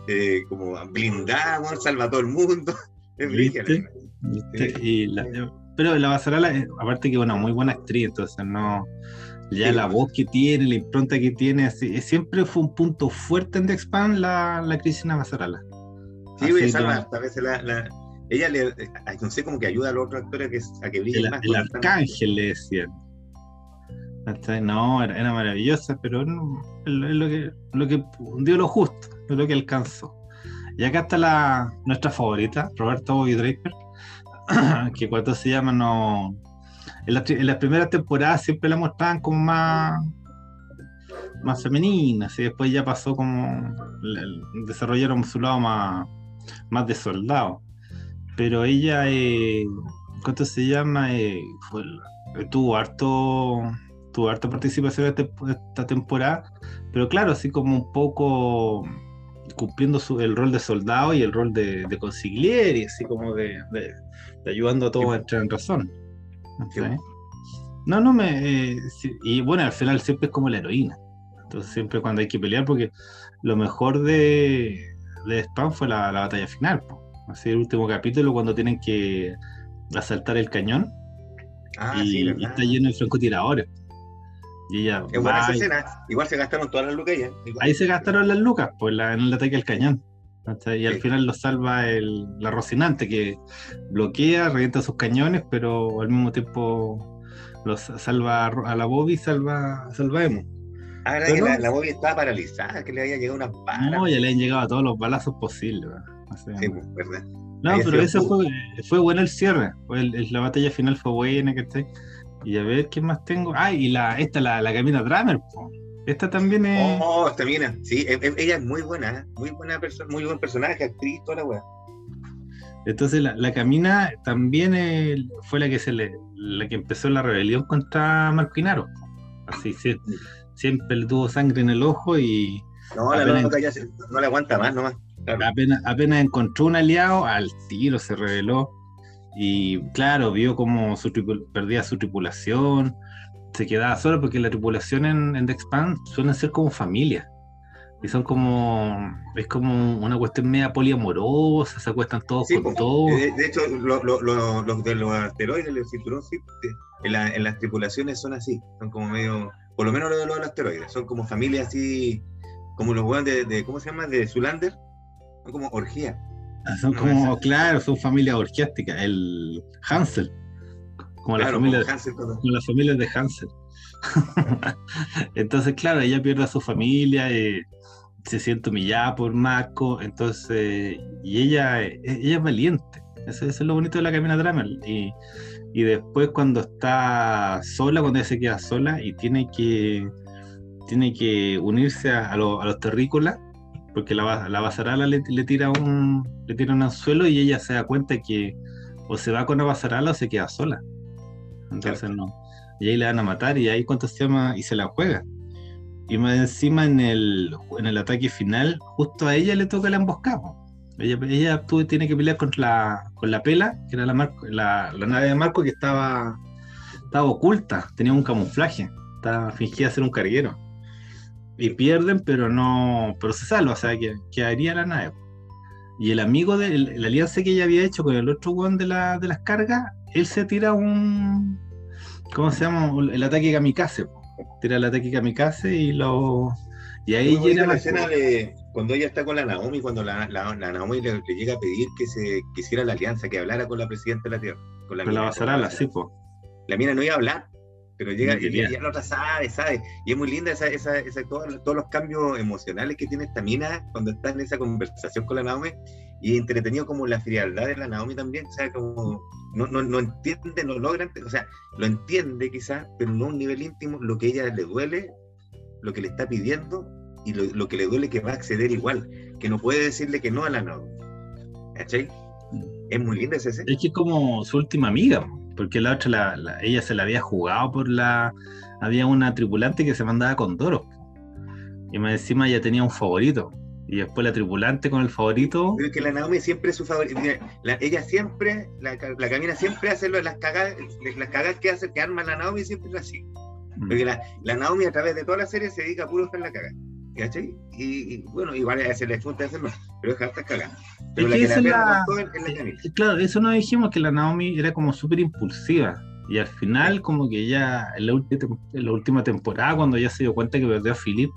eh, como blindado, salva a todo el mundo. *laughs* Es ¿Viste? Y la, pero la Basarala, aparte que es una muy buena actriz, entonces no. Ya la voz que tiene, la impronta que tiene, así, siempre fue un punto fuerte en The Expand la, la Cristina Basarala. Sí, así, salva, a veces la, la, ella le, no sé, como que ayuda a los otros actores a que, a que brillen el, más. El arcángel le decían. No, era, maravillosa, pero no, es lo que, lo que dio lo justo, es lo que alcanzó. Y acá está la, nuestra favorita, Roberto Bobby Draper, *coughs* que cuando se llama, no. En, las primeras temporadas siempre la mostraban como más más femenina, y después ya pasó como desarrollaron su lado más, más de soldado. Pero ella, eh, ¿cuánto se llama? Eh, tuvo harto tuvo harta participación este, esta temporada, pero claro, así como un poco cumpliendo el rol de soldado y el rol de, de consigliere, así como de, ayudando a todos a entrar en razón. No, no me. Eh, y bueno, al final siempre es como la heroína. Entonces, siempre cuando hay que pelear, porque lo mejor de, de Spam fue la, batalla final. Así, el último capítulo, cuando tienen que asaltar el cañón. Ah, y, y, está lleno de francotiradores. Y ella, es buena esa escena. Igual se gastaron todas las lucas ya. Ahí se gastaron las lucas, pues en el ataque al cañón. Y al final lo salva el, la Rocinante, que bloquea, revienta sus cañones, pero al mismo tiempo los salva a la Bobby y salva, salva a Emo. Ahora que la, Bobby estaba paralizada, que le había llegado una bala. No, ya le han llegado a todos los balazos posibles. sí, pues, verdad. No, pero eso fue, fue bueno el cierre. Fue la batalla final fue buena, que esté y a ver, ¿qué más tengo? Ah, y la, esta, la, la Camina Drummer. Esta también es. Oh, esta mina. Sí, e, e, ella es muy buena, ¿eh? muy buena persona, muy buen personaje, actriz, toda la weá. Entonces la, la Camina también fue la que se le, la que empezó la rebelión contra Marquinaro. Así sí, siempre le tuvo sangre en el ojo y. No, la loca ya no le aguanta más nomás. Apenas, apenas encontró un aliado, al tiro se rebeló y claro, vio como su perdía su tripulación, se quedaba solo porque la tripulación en, en The Expand suelen ser como familia. Y son como, es como una cuestión media poliamorosa, se acuestan todos con todos. De, hecho, los de los asteroides, el cinturón, en, en, las tripulaciones son así, son como medio, por lo menos los de los asteroides, son como familias así como los hueones de, ¿cómo se llama? De Zulander, son como orgía. Ah, son como, claro, son familias orgiásticas, el Hansel. Como, la familia, como, las familias de Hansel. *laughs* entonces, claro, ella pierde a su familia, y eh, se siente humillada por Marco, entonces, y ella, ella es valiente. Eso, es lo bonito de la Camina Drama. Y, y después cuando está sola, cuando ella se queda sola y tiene que, tiene que unirse a, los terrícolas, porque la, la basarala le, tira un, le tira un anzuelo y ella se da cuenta que o se va con la basarala o se queda sola. Entonces no. Y ahí le van a matar y ahí cuánto se llama y se la juega. Y más encima en el, en el ataque final, justo a ella le toca la emboscada. Ella, ella tiene que pelear contra la, con la pela, que era la, la, la, nave de Marco que estaba, estaba oculta, tenía un camuflaje, estaba fingía ser un carguero. Y pierden, pero no, pero se salva, o sea, que quedaría la nave. Y el amigo de la alianza que ella había hecho con el otro one de, la, de las cargas, él se tira un, ¿cómo se llama? El ataque kamikaze. Tira el ataque kamikaze y lo... Y ahí llega la escena de cuando ella está con la Naomi, cuando la, la, Naomi le, llega a pedir que se quisiera la alianza, que hablara con la presidenta de la Tierra. Con la, la sí, po. La mina no iba a hablar, pero llega y, ya la otra sabe, sabe. Y es muy linda esa, esa, esa todos, todos los cambios emocionales que tiene esta mina cuando está en esa conversación con la Naomi. Y entretenido como la frialdad de la Naomi también, o sea, como no, no, no entiende, no logra, o sea, lo entiende quizás, pero no a un nivel íntimo, lo que a ella le duele, lo que le está pidiendo y lo, que le duele que va a acceder igual, que no puede decirle que no a la no. ¿Cachai? Es muy linda ese Es que es como su última amiga, porque la otra, ella se la había jugado por la. Había una tripulante que se mandaba con Doro. Y más encima ya tenía un favorito. Y después la tripulante con el favorito. Pero que la Naomi siempre es su favorito. ella siempre, la, la camina siempre hace las cagadas, las cagadas que hace, que arma la Naomi siempre es así. Mm. Porque la, la, Naomi a través de toda la serie se dedica a puro estar la cagada. ¿Cachai? Y, bueno, igual a se le chuta hacerlo, pero es está cagando. Pero la que la, la... Eh, claro, eso no dijimos que la Naomi era como súper impulsiva. Y al final, como que ya en la, última, en la última temporada, cuando ya se dio cuenta que perdió a Philip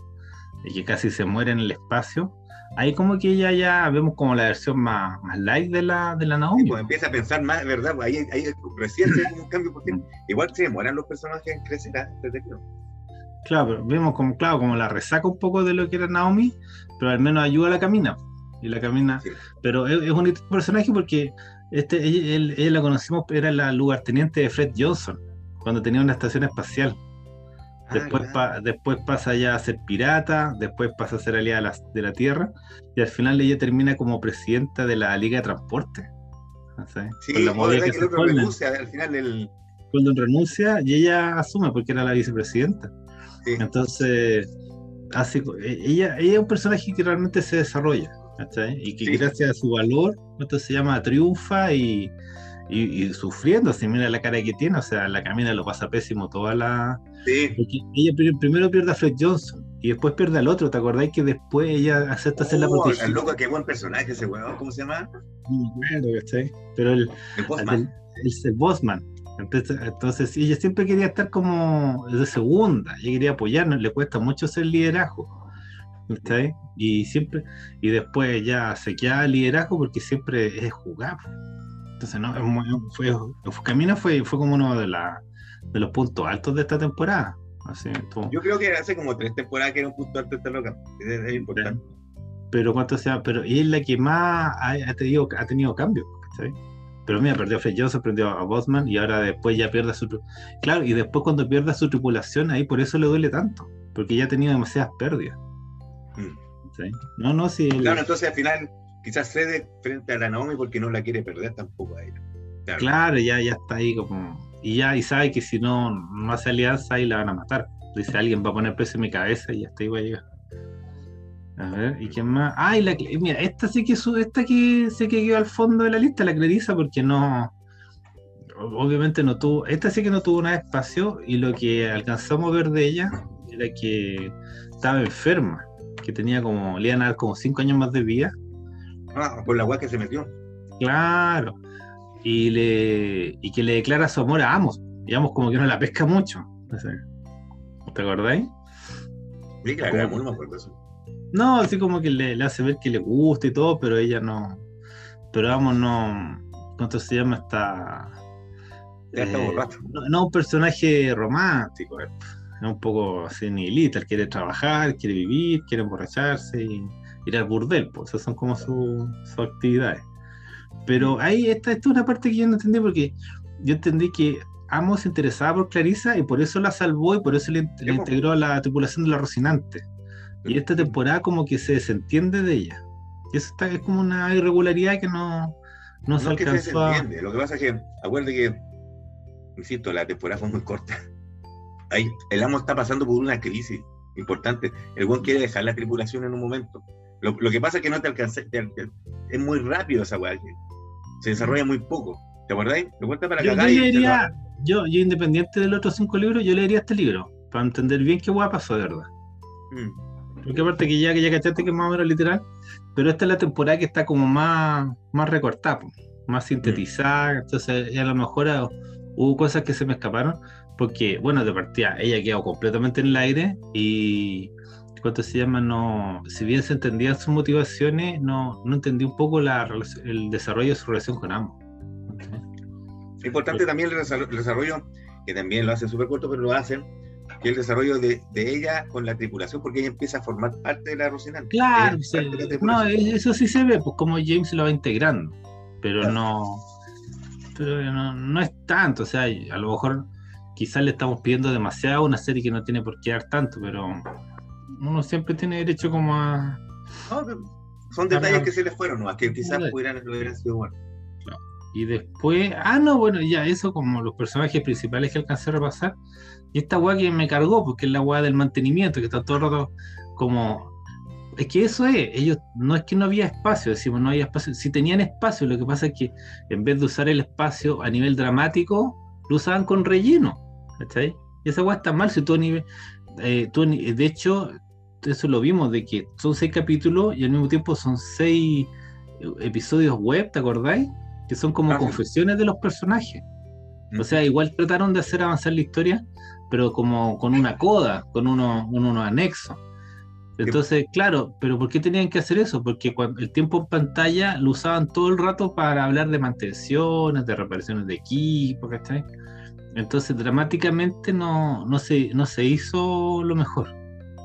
y que casi se muere en el espacio, ahí como que ya, ya vemos como la versión más, más light de la, de la Naomi. pues empieza a pensar más, ¿verdad? Pues ahí, ahí recién se un cambio, porque mm. igual se demoran los personajes en crecer, desde que Claro, pero vemos como, claro, como la resaca un poco de lo que era Naomi, pero al menos ayuda a la camina. Y la camina. Pero es, un personaje porque este, ella, la conocimos, era la lugarteniente de Fred Johnson, cuando tenía una estación espacial. Ah, después, después pasa ya a ser pirata, después pasa a ser aliada de la, Tierra, y al final ella termina como presidenta de la Liga de Transporte. Sí, la que, que renuncia al final del... Cuando renuncia y ella asume porque era la vicepresidenta. Entonces, hace, e, ella, ella es un personaje que realmente se desarrolla, Y que gracias a su valor, esto se llama triunfa y, y, sufriendo, se mira la cara que tiene, o sea, la camina lo pasa pésimo toda la... ella primero pierde a Fred Johnson y después pierde al otro, ¿te acordáis que después ella acepta hacer la oh, protección? loco, qué buen personaje ese weón, ¿cómo se llama? No Pero el... El Bossman. El, el, Bossman. Entonces, ella siempre quería estar como de segunda, ella quería apoyarnos, le cuesta mucho ser liderazgo. Y siempre, y después ya se queda liderazgo porque siempre es jugar. Entonces, no, fue, Camino fue, fue como uno de, la, de los puntos altos de esta temporada. Así, Yo creo que hace como tres temporadas que era un punto alto esta loca. Es, importante. Pero cuánto sea, pero es la que más ha, tenido, ha tenido cambios. Pero mira, perdió a Fred Johnson, perdió a Bosman y ahora después ya pierde su. Claro, y después cuando pierde su tripulación, ahí por eso le duele tanto, porque ya ha tenido demasiadas pérdidas. Mm. No, no, sí. Claro, entonces al final quizás cede frente a la Naomi porque no la quiere perder tampoco a ella. Claro, ya, ya está ahí como. Y ya y sabe que si no, no hace alianza, ahí la van a matar. Dice alguien va a poner precio en mi cabeza y ya está ahí va a llegar. A ver, ¿y quién más? Ah, la, mira, esta sí que esta que se que quedó al fondo de la lista, la Clarisa, porque no. Obviamente no tuvo. Esta sí que no tuvo nada de espacio, y lo que alcanzamos a ver de ella era que estaba enferma, que tenía como. Le iban a dar como 5 años más de vida. Ah, por la agua que se metió. Claro. Y, le, y que le declara su amor a Amos. Digamos, como que no la pesca mucho. ¿Te acordáis? Sí, claro, muy me acuerdo eso No, así como que le, hace ver que le gusta y todo, pero ella no. Pero vamos, no. ¿Cuánto se llama esta.? Eh, no, un personaje romántico, eh. es un poco así nihilista, él quiere trabajar, quiere vivir, quiere emborracharse y ir al burdel, pues esas son como sus actividades. Pero ahí esta, esta es una parte que yo no entendí porque yo entendí que Amos se interesaba por Clarisa y por eso la salvó y por eso le, integró a la tripulación de la Rocinante. Y esta temporada como que se desentiende de ella. Y eso está, es como una irregularidad que no, no, se alcanzó a... Lo que pasa es que, acuérdate que, insisto, la temporada fue muy corta. Ahí, el amo está pasando por una crisis importante. El buen quiere dejar la tripulación en un momento. Lo, que pasa es que no te alcanza, es muy rápido esa weá. Se desarrolla muy poco. ¿Te acordáis? ¿Te cuenta para yo, yo, leería, yo, yo, independiente de los otros cinco libros, yo leería este libro. Para entender bien qué weá pasó, de verdad. Mm. Porque aparte que ya, que ya cachaste que es más o menos literal, pero esta es la temporada que está como más, más recortada, más sintetizada. Entonces, a lo mejor ah, hubo cosas que se me escaparon. Porque, bueno, de partida, ella quedó completamente en el aire y ¿cuánto se llama? No, si bien se entendían sus motivaciones, no, no entendí un poco la, el desarrollo de su relación con ambos. Importante también el desarrollo, que también lo hace súper corto, pero lo hacen, que el desarrollo de, de, ella con la tripulación, porque ella empieza a formar parte de la Rocinante. Claro, no, eso sí se ve, pues como James lo va integrando, pero no, pero no, no es tanto, o sea, a lo mejor quizás le estamos pidiendo demasiado a una serie que no tiene por qué dar tanto, pero uno siempre tiene derecho como a... son detalles que se le fueron, ¿no? que quizás pudieran, hubieran sido buenos. Y después, ah, no, bueno, ya eso como los personajes principales que alcancé a repasar. Y esta weá que me cargó, porque es la weá del mantenimiento, que está todo el como. Es que eso es, ellos, no es que no había espacio, decimos, no había espacio, si tenían espacio, lo que pasa es que en vez de usar el espacio a nivel dramático, lo usaban con relleno, ¿cachai? Y esa weá está mal, si tú, nivel, eh, de hecho, eso lo vimos, de que son seis capítulos y al mismo tiempo son seis episodios web, ¿te acordáis? Que son como confesiones de los personajes. O sea, igual trataron de hacer avanzar la historia, pero como con una coda, con unos uno anexos. Entonces, claro, pero ¿por qué tenían que hacer eso? Porque cuando el tiempo en pantalla lo usaban todo el rato para hablar de mantenciones, de reparaciones de equipo, ¿cachai? Entonces, dramáticamente no, no, se, no se hizo lo mejor.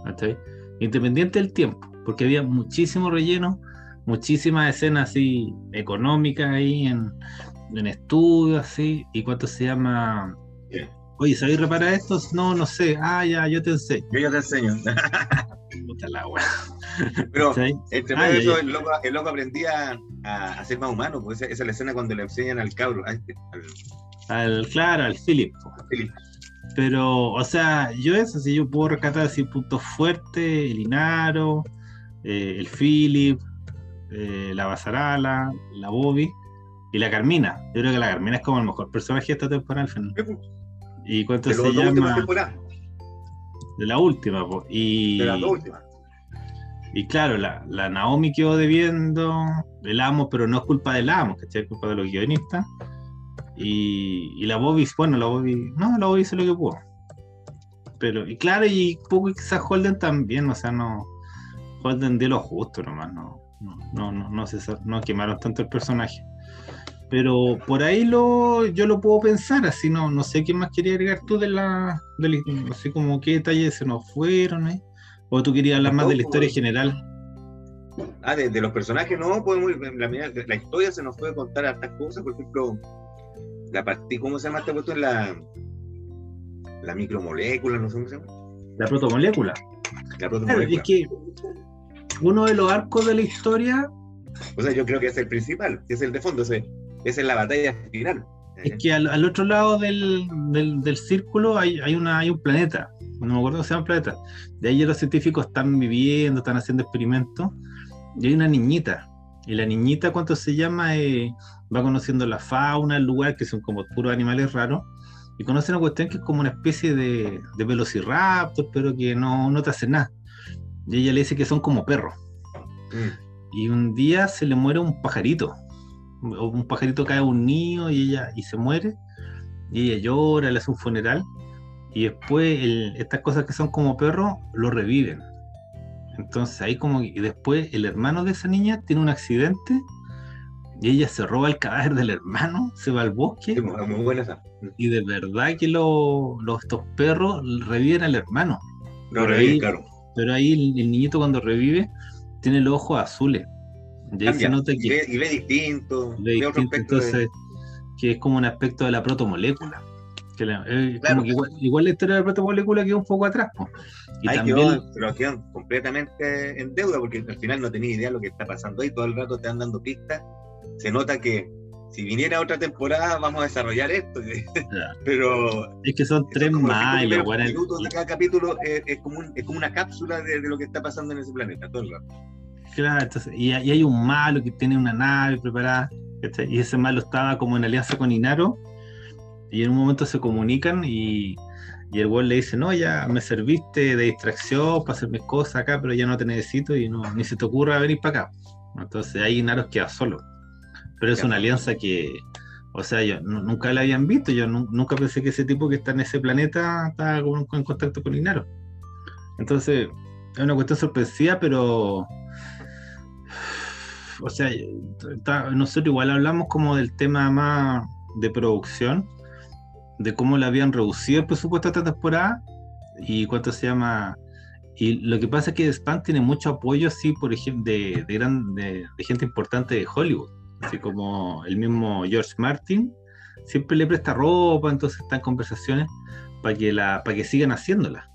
¿cachai? independiente del tiempo, porque había muchísimo relleno, muchísimas escenas así económicas ahí en, en estudios así, y cuánto se llama... Oye, ¿sabéis reparar esto? No, no sé. Ah, ya, yo te enseño. Yo ya te enseño. *laughs* Puta la Pero entre ah, medio eso, El, loco, el loco, aprendía a, ser más humano, pues esa, es la escena cuando le enseñan al cabro. Al, al, claro, al Philip. Philip. Pero, o sea, yo eso, si yo puedo rescatar así puntos fuertes, el Inaro, eh, el Philip, eh, la Basarala, la Bobby y la Carmina. Yo creo que la Carmina es como el mejor personaje de esta temporada ¿Y cuánto se llama? De la última, Y... De las últimas. Y claro, la, la, Naomi quedó debiendo el amo, pero no es culpa del amo, ¿cachai? Es culpa de los guionistas. Y, la Bobby, bueno, la Bobby, no, la Bobby hizo lo que pudo. Pero, y claro, y poco quizás Holden también, o sea, no. Holden dio lo justo nomás, no, no, no, no, se, no quemaron tanto el personaje. Pero por ahí lo, yo lo puedo pensar, así no, no sé qué más quería agregar tú de la, de no sé como qué detalles se nos fueron, ¿eh? O tú querías hablar más de la historia pues. general. Ah, de, los personajes, no, podemos, la, la, historia se nos puede contar hartas cosas, por ejemplo, la ¿cómo se llama esta cuestión? La, la micromolécula, no sé cómo se llama. La protomolécula. La protomolécula. es que uno de los arcos de la historia. O sea, yo creo que es el principal, que es el de fondo, esa es la batalla final. Es que al, otro lado del, del, círculo hay, hay, una, hay un planeta, no me acuerdo cómo se llama planeta. De ahí los científicos están viviendo, están haciendo experimentos, y hay una niñita. Y la niñita, ¿cuánto se llama? Eh, va conociendo la fauna, el lugar, que son como puros animales raros, y conoce una cuestión que es como una especie de, de velociraptor, pero que no, no te hace nada. Y ella le dice que son como perros. Mm. Y un día se le muere un pajarito. Un pajarito cae a un niño y ella y se muere. Y ella llora, le hace un funeral. Y después estas cosas que son como perros lo reviven. Entonces ahí como y después el hermano de esa niña tiene un accidente y ella se roba el cadáver del hermano, se va al bosque. muy buena esa. Y de verdad que los estos perros reviven al hermano. No, pero, ahí, claro. Pero ahí el, niñito cuando revive tiene los ojos azules. Y, ahí se nota que, y, ve, y ve distinto. Ve distinto entonces, que es como un aspecto de la protomolécula. Que igual, la historia de la protomolécula quedó un poco atrás. Y ahí también... pero quedó completamente en deuda porque al final no tenía idea de lo que está pasando ahí. Todo el rato te van dando pistas se nota que si viniera otra temporada vamos a desarrollar esto. *laughs* Pero es que son tres más. Los minutos de cada capítulo es, como es, como una cápsula de, lo que está pasando en ese planeta todo el rato. Claro, entonces, y, hay un malo que tiene una nave preparada, y ese malo estaba como en alianza con Inaro, y en un momento se comunican y, y el güey le dice, no, ya me serviste de distracción para hacer mis cosas acá, pero ya no te necesito y no, ni se te ocurra venir para acá. Entonces ahí Inaro queda solo. Pero es una alianza que, o sea, yo nunca la habían visto, yo nunca pensé que ese tipo que está en ese planeta estaba en contacto con Inaro. Entonces, es una cuestión sorpresiva, pero. O sea, nosotros igual hablamos como del tema más de producción, de cómo le habían reducido el presupuesto a esta temporada y cuánto se llama. Y lo que pasa es que Span tiene mucho apoyo, sí, por ejemplo, de, gran, de gente importante de Hollywood así como el mismo George Martin, siempre le presta ropa, entonces está en conversaciones para que, la, para que sigan haciéndola.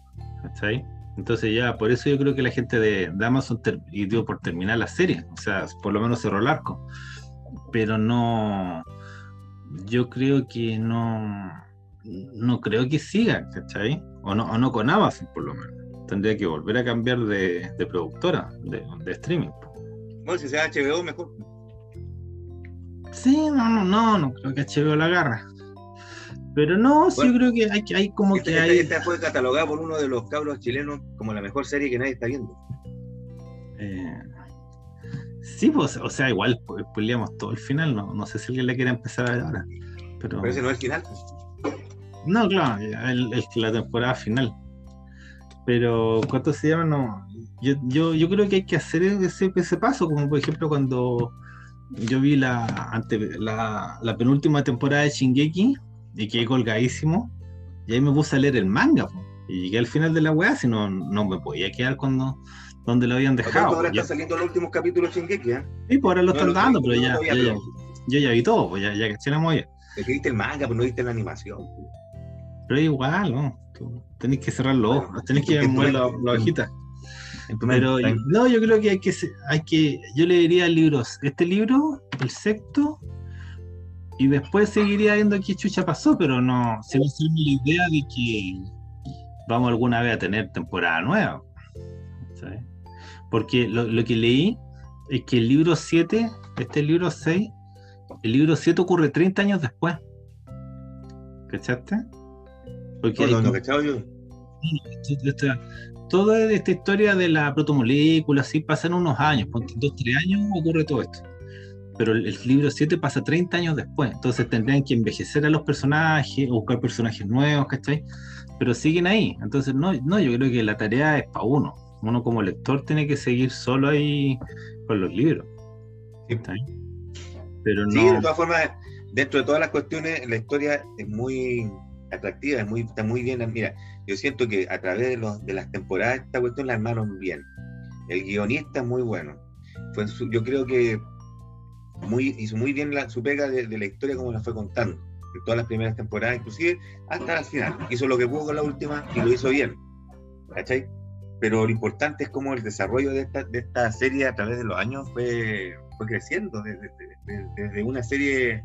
Entonces ya, por eso yo creo que la gente de, Amazon, y digo por terminar la serie, o sea, por lo menos cerró el arco, pero no, yo creo que no, no creo que sigan, ¿cachai? O no, o no con Amazon por lo menos. Tendría que volver a cambiar de, productora, de streaming. Bueno, si sea HBO, mejor. Sí, no, no, no, no creo que HBO la agarra. Pero no, sí, yo creo que hay, hay como que hay. Esta fue catalogada por uno de los cabros chilenos como la mejor serie que nadie está viendo. Eh, sí, pues, o sea, igual spoileamos todo el final, no, no sé si alguien le quiere empezar a ver ahora. Pero, pero ese no es el final. No, claro, es la temporada final. Pero, ¿cuánto se llama? No. Yo, yo, yo creo que hay que hacer ese, ese paso, como por ejemplo cuando yo vi la, ante, la, la, penúltima temporada de Shingeki y quedé colgadísimo. Y ahí me puse a leer el manga. Y llegué al final de la weá, si no, no me podía quedar cuando donde lo habían dejado. Ahora están saliendo los últimos capítulos de Shingeki, ¿eh? Sí, pues ahora lo están dando, pero ya, ya, yo ya vi todo, pues ya, ya que la moya. Te viste el manga, pero no viste la animación. Pero igual, ¿no? Tenés que cerrar los ojos, tenés que mover la, la hojita. Pero no, yo creo que hay que, hay que, yo leería libros, este libro, el sexto, y después seguiría viendo qué chucha pasó, pero no, se me hace la idea de que vamos alguna vez a tener temporada nueva. Porque lo, que leí es que el libro 7, este libro 6, el libro 7 ocurre 30 años después. ¿Cachaste? Porque no, no, no, yo toda esta historia de la protomolécula, así pasan unos años, dos, tres años ocurre todo esto. Pero el, libro 7 pasa 30 años después, entonces tendrían que envejecer a los personajes, buscar personajes nuevos, ¿cachai? Pero siguen ahí, entonces no, no yo creo que la tarea es para uno. Uno como lector tiene que seguir solo ahí con los libros. Sí. Pero no... Sí, de todas formas, dentro de todas las cuestiones, la historia es muy atractiva, es muy, está muy bien. Mira, yo siento que a través de, los, de las temporadas esta cuestión la armaron bien. El guionista muy bueno. Fue yo creo que muy, hizo muy bien la, su pega de, la historia como la fue contando. En todas las primeras temporadas, inclusive hasta el final. Hizo lo que pudo con la última y lo hizo bien. ¿Cachai? Pero lo importante es cómo el desarrollo de esta, de esta serie a través de los años fue, fue creciendo. Desde, desde una serie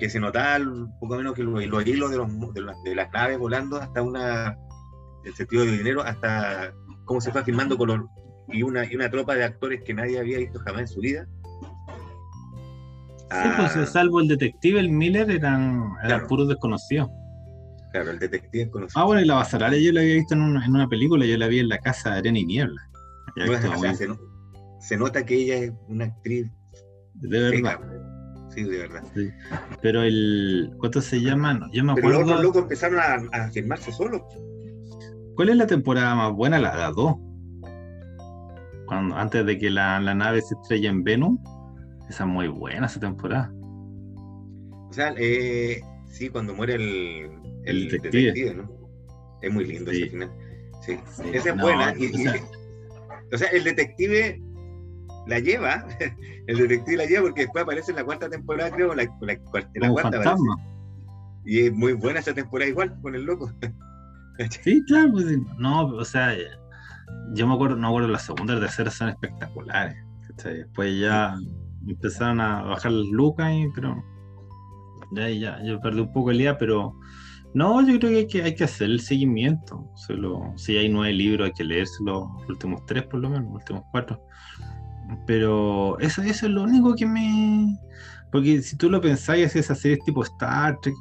que se notaba un poco menos que los, hilos de, los, de, las naves volando hasta una, el sentido de dinero, hasta cómo se fue filmando color y una, y una tropa de actores que nadie había visto jamás en su vida. Sí, pues ah. salvo el detective, el Miller, eran, puros desconocidos. Claro, el detective conocido. Ah, bueno, y la Basarale yo la había visto en una, en una película, yo la vi en La Casa de Arena y Niebla. se, nota que ella es una actriz. De verdad sí, de verdad. Pero el. ¿Cuánto se llama? Yo me acuerdo. Pero los empezaron a, a, firmarse solos. ¿Cuál es la temporada más buena? La 2. cuando, antes de que la, nave se estrelle en Venus. Esa es muy buena esa temporada. O sea, eh, sí, cuando muere el, el, detective. ¿no? Es muy lindo ese final. Sí, esa es buena. *laughs* o sea, el detective la lleva, *laughs* el detective la lleva porque después aparece en la cuarta temporada, creo, la, la, la cuarta Y es muy buena esa temporada igual, con el loco. *laughs* sí, claro, pues, no, o sea, yo me acuerdo, no acuerdo, la segunda y la tercera son espectaculares. Después ya empezaron a bajar las lucas, pero ya, ya, yo perdí un poco el día, pero no, yo creo que hay que, hay que hacer el seguimiento. Si hay nueve libros, hay que leerse los últimos tres, por lo menos, los últimos cuatro. Pero eso, eso es lo único que me. Porque si tú lo pensáis, esas series tipo Star Trek,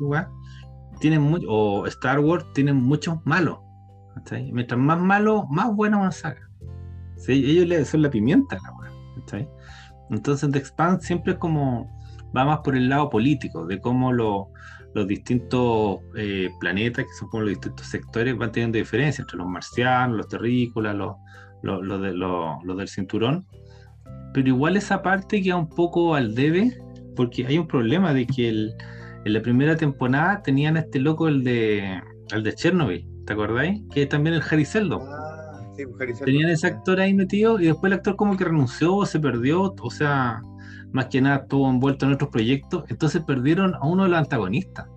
tienen mucho, o Star Wars, tienen muchos malos. Mientras más malo, más buena una saga. Ellos le son la pimienta, Entonces, The Expanse siempre es como. Va más por el lado político, de cómo lo, los distintos eh, planetas, que son como los distintos sectores, van teniendo diferencias entre los marcianos, los terrícolas, los, los del cinturón pero igual esa parte queda un poco al debe, porque hay un problema de que el, en la primera temporada tenían a este loco, el de, el de Chernobyl, ¿te acordáis? Que es también el Harry Seldon. Ah, sí, pues, Harry Tenían ese actor ahí metido y después el actor como que renunció, se perdió, o sea, más que nada estuvo envuelto en otros proyectos, entonces perdieron a uno de los antagonistas.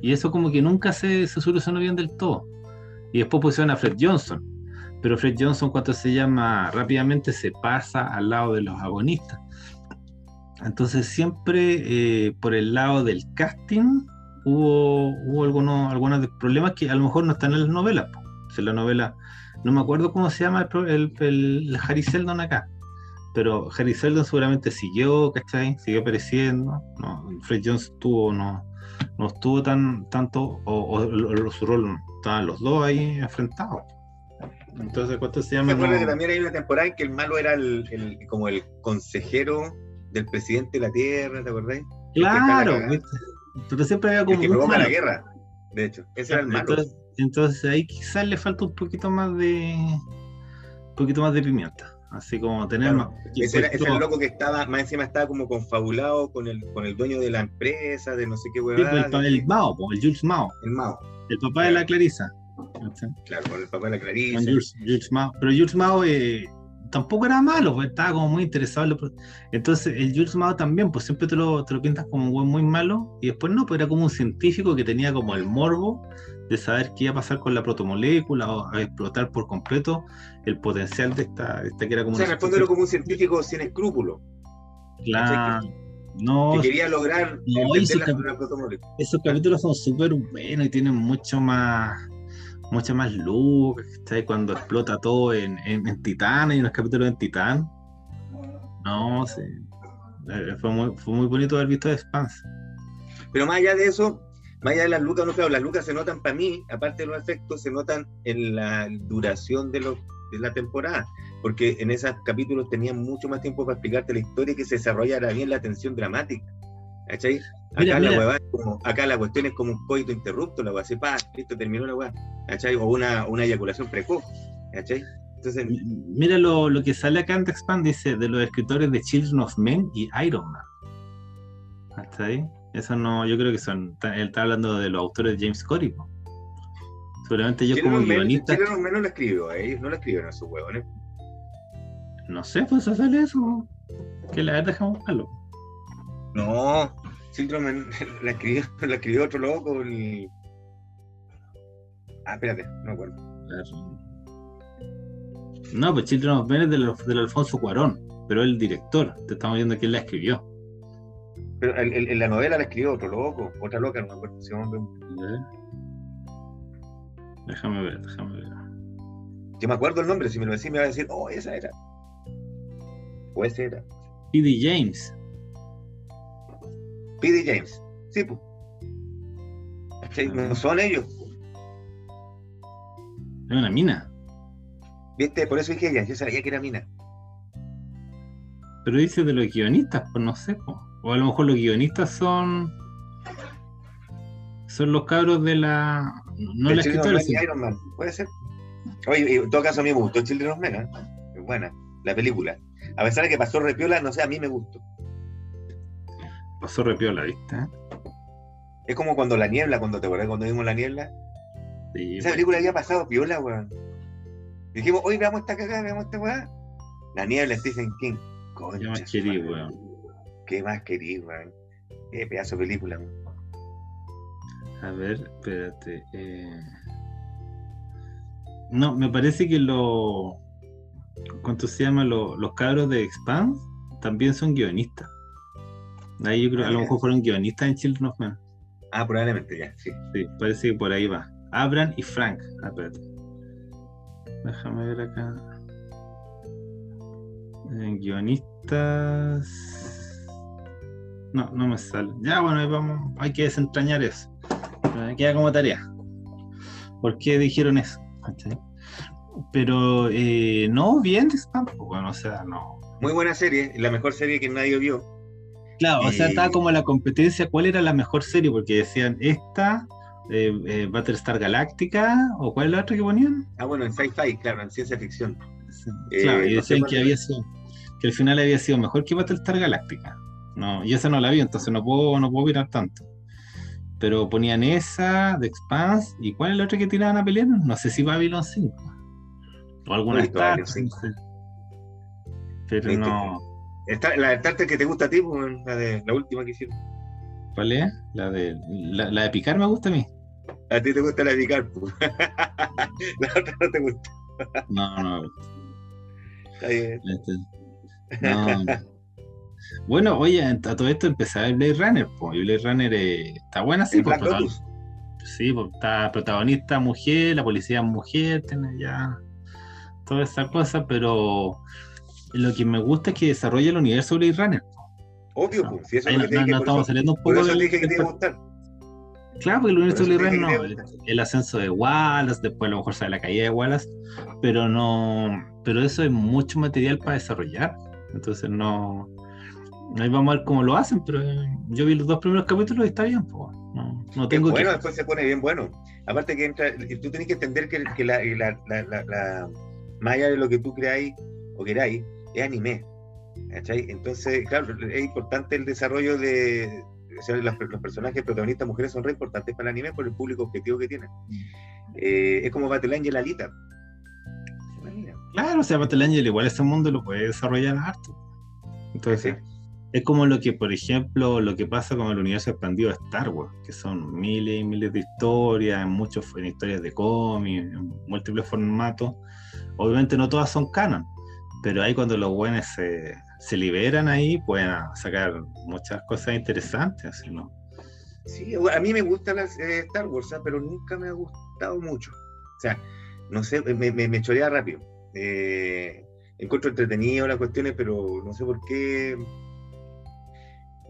Y eso como que nunca se, se solucionó bien del todo. Y después pusieron a Fred Johnson pero Fred Johnson cuando se llama rápidamente se pasa al lado de los agonistas. Entonces siempre eh, por el lado del casting hubo, hubo algunos, algunos problemas que a lo mejor no están en las novelas. En la novela, no me acuerdo cómo se llama el, el, Harry Seldon acá, pero Harry Seldon seguramente siguió, ¿cachai? Siguió apareciendo. ¿no? Fred Johnson no, no estuvo tan tanto, o, o, su rol estaban los dos ahí enfrentados. Entonces, ¿cuánto se llama? Que también hay una temporada en que el malo era el, como el consejero del presidente de la Tierra, ¿te acordáis? Claro, pero siempre había como. El que un la guerra, de hecho. Ese era el malo. Entonces, ahí quizás le falta un poquito más de. Un poquito más de pimienta. Así como tener más. Ese era, ese el loco que estaba, más encima estaba como confabulado con el, con el dueño de la empresa, de no sé qué huevada. el, el, Mao, el Jules Mao. El Mao. El papá de la Clarisa. Claro, con el papá de la Clarice. Pero Jules Mao eh, tampoco era malo, pues, estaba como muy interesado. Entonces, el Jules Mao también, pues siempre te lo, te lo pintas como un buen muy malo, y después no, pues era como un científico que tenía como el morbo de saber qué iba a pasar con la protomolécula o a explotar por completo el potencial de esta, esta que era como. O sea, responderlo como un científico sin escrúpulos. Claro. No, que quería lograr no, esos, esos capítulos son súper buenos y tienen mucho más mucha más luz, cuando explota todo en, en, Titán, hay unos capítulos en Titán. No, sí. Eh, fue muy, fue muy bonito haber visto Spans. Pero más allá de eso, más allá de las lucas, no creo, las lucas se notan para mí, aparte de los efectos, se notan en la duración de, los, de la temporada, porque en esos capítulos tenían mucho más tiempo para explicarte la historia y que se desarrollara bien la tensión dramática. ¿Cachai? Acá, La como, acá la cuestión es como un coito interrupto, la weá se pasa, listo, terminó la weá, ¿cachai? O una, una eyaculación precoz, ¿cachai? Entonces, Mira lo, lo, que sale acá en The Expand, dice de los escritores de Children of Men y Iron Man. ¿Cachai? Eso no, yo creo que son, él está hablando de los autores de James Corey. Seguramente yo como guionista. Children of Men no lo escribió, ellos no lo escribieron a sus huevones. No sé, pues sale eso. Que la verdad dejamos buscarlo. No, Síndrome *laughs* la escribió, la escribió otro loco. El... Ah, espérate, no me acuerdo. No, pues Children of Men es del, del Alfonso Cuarón, pero el director, te estamos viendo que él la escribió. Pero en la novela la escribió otro loco, otra loca, no me acuerdo si Déjame ver, déjame ver. Yo me acuerdo el nombre, si me lo decís me va a decir, oh, esa era. O esa era. P.D. James. P.D. James. Sí, pues. No son ellos. Es una mina. ¿Viste? Por eso dije ella, yo sabía que era mina. Pero dice de los guionistas, pues no sé. O a lo mejor los guionistas son. Son los cabros de la. No la escritora. Iron Man, puede ser. Oye, en todo caso a mí me gustó Children of Men, ¿eh? buena, la película. A pesar de que pasó repiola, no sé, a mí me gustó. Pasó repiola, ¿viste? Es como cuando La Niebla, cuando te acuerdas cuando vimos La Niebla. Sí, Esa película había pasado piola, weón. Dijimos, hoy veamos esta cagada, veamos esta weá. La Niebla, Stephen King. ¿Qué más Concha, querí, weón? ¿Qué más querí, weón? Qué pedazo de película, weón. A ver, espérate. eh. No, me parece que lo. ¿Cuánto se llama? Lo- los cabros de Expanse también son guionistas. Ahí yo creo, a lo mejor fueron guionistas en Children of Men. Ah, probablemente ya, sí. Sí, parece que por ahí va. Abran y Frank. Ah, espérate. Déjame ver acá. Eh, guionistas. No, no me sale. Ya, bueno, ahí vamos. Hay que desentrañar eso. Queda como tarea. ¿Por qué dijeron eso? Pero eh, no, bien de spam. pues, Bueno, o sea, no. Muy buena serie, la mejor serie que nadie vio. Claro, o sea, Y- estaba como la competencia, ¿cuál era la mejor serie? Porque decían esta, eh, eh, Battlestar Galactica, o cuál es la otra que ponían. Ah, bueno, en sci-fi, claro, en ciencia ficción. Eh, claro, y no sé decían cuál que había sido, que el final había sido mejor que Battlestar Galactica. No, y esa no la vi, entonces no puedo, no puedo mirar tanto. Pero ponían esa, The Expanse, ¿y cuál es la otra que tiraban a pelear? No sé si Babylon 5. O alguna No Star, Babylon 5. no sé. Pero no. La de Star Trek que te gusta a ti, pues, la, de, la última que hicieron. ¿Cuál es? La de, la, la de Picar me gusta a mí. A ti te gusta la de Picard, pues. *laughs* la otra no te gusta. No, no me gusta. Está bien. Este, no. Bueno, oye, a todo esto empezaba el Blade Runner, po, y Blade Runner eh, está buena, sí, pues, sí, pues, está protagonista mujer, la policía mujer, tiene ya toda esa cosa, pero lo que me gusta es que desarrolla el universo Blade Runner. Obvio, No, pues. Si eso es no, lo que te no- dije, no por estamos eso- saliendo un Por poco eso te del- dije que te del- iba a gustar. Claro, porque el universo Por eso Blade Runner no, el ascenso de Wallace, después a lo mejor sale la caída de Wallace, pero no, pero eso es mucho material para desarrollar. Entonces no, ahí vamos a ver cómo lo hacen, pero eh, yo vi los dos primeros capítulos y está bien, pues, no, no Es tengo bueno, que. después se pone bien bueno. Aparte que entra, tú tenés que entender que, que la, la, la, la, la- más allá de lo que tú creáis o queráis, es anime. ¿cachai? Entonces, claro, es importante el desarrollo de. o sea, los, los personajes protagonistas mujeres son re importantes para el anime por el público objetivo que tienen. Eh, es como Battle Angel Alita. Claro, o sea, Battle Angel igual ese mundo lo puede desarrollar harto. Entonces, Sí. es como lo que, por ejemplo, lo que pasa con el universo expandido de Star Wars, que son miles y miles de historias, en muchos en historias de cómics, en múltiples formatos. Obviamente no todas son canon, pero ahí cuando los buenos se, se liberan ahí, pueden sacar muchas cosas interesantes, ¿no? Sí, a mí me gusta las, eh, Star Wars, pero nunca me ha gustado mucho. O sea, no sé, me, me, me chorea rápido. Eh, encuentro entretenido las cuestiones, pero no sé por qué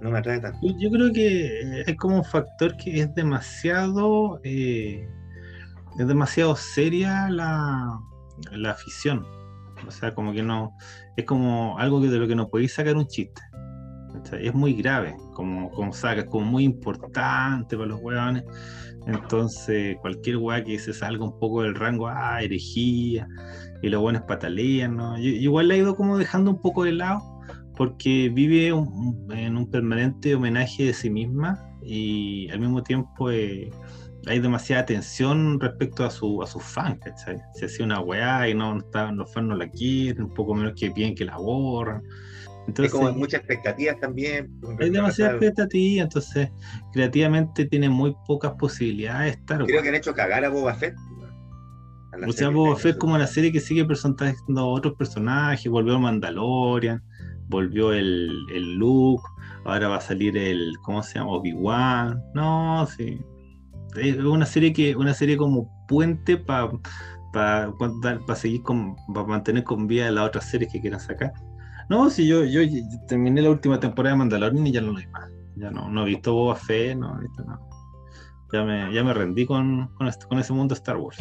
no me atrae tanto. Yo, creo que eh, es como un factor que es demasiado, eh, es demasiado seria la, la afición. O sea, como que no, es como algo que de lo que no podéis sacar un chiste. ¿cachai? Es muy grave, como, como saca, es como muy importante para los hueones. Entonces, cualquier hueá que se salga un poco del rango, ah, herejía, y los buenos patalean, ¿no? Yo- igual la he ido como dejando un poco de lado, porque vive un- en un permanente homenaje de sí misma y al mismo tiempo eh, hay demasiada tensión respecto a su a sus fans, ¿cachai? Se hacía una weá y no, está- los fans no la quieren, un poco menos que piden que la borran. Hay Entonces, como muchas expectativas también. hay demasiada expectativa, entonces creativamente tiene muy pocas posibilidades de estar. Creo que han hecho cagar a Boba Fett. A O sea. Boba Fett como la serie que sigue presentando a otros personajes, volvió Mandalorian, volvió el, el Luke, ahora va a salir el, ¿cómo se llama? Obi-Wan. No, sí. Es una serie que, una serie como puente para para seguir con, para mantener con vida las otras series que quieran sacar. No, si yo, yo, yo terminé la última temporada de Mandalorian y ya no lo vi más. Ya no, no he visto Boba Fett, no he visto nada. Ya me, ya me rendí con, con, este- con ese mundo de Star Wars.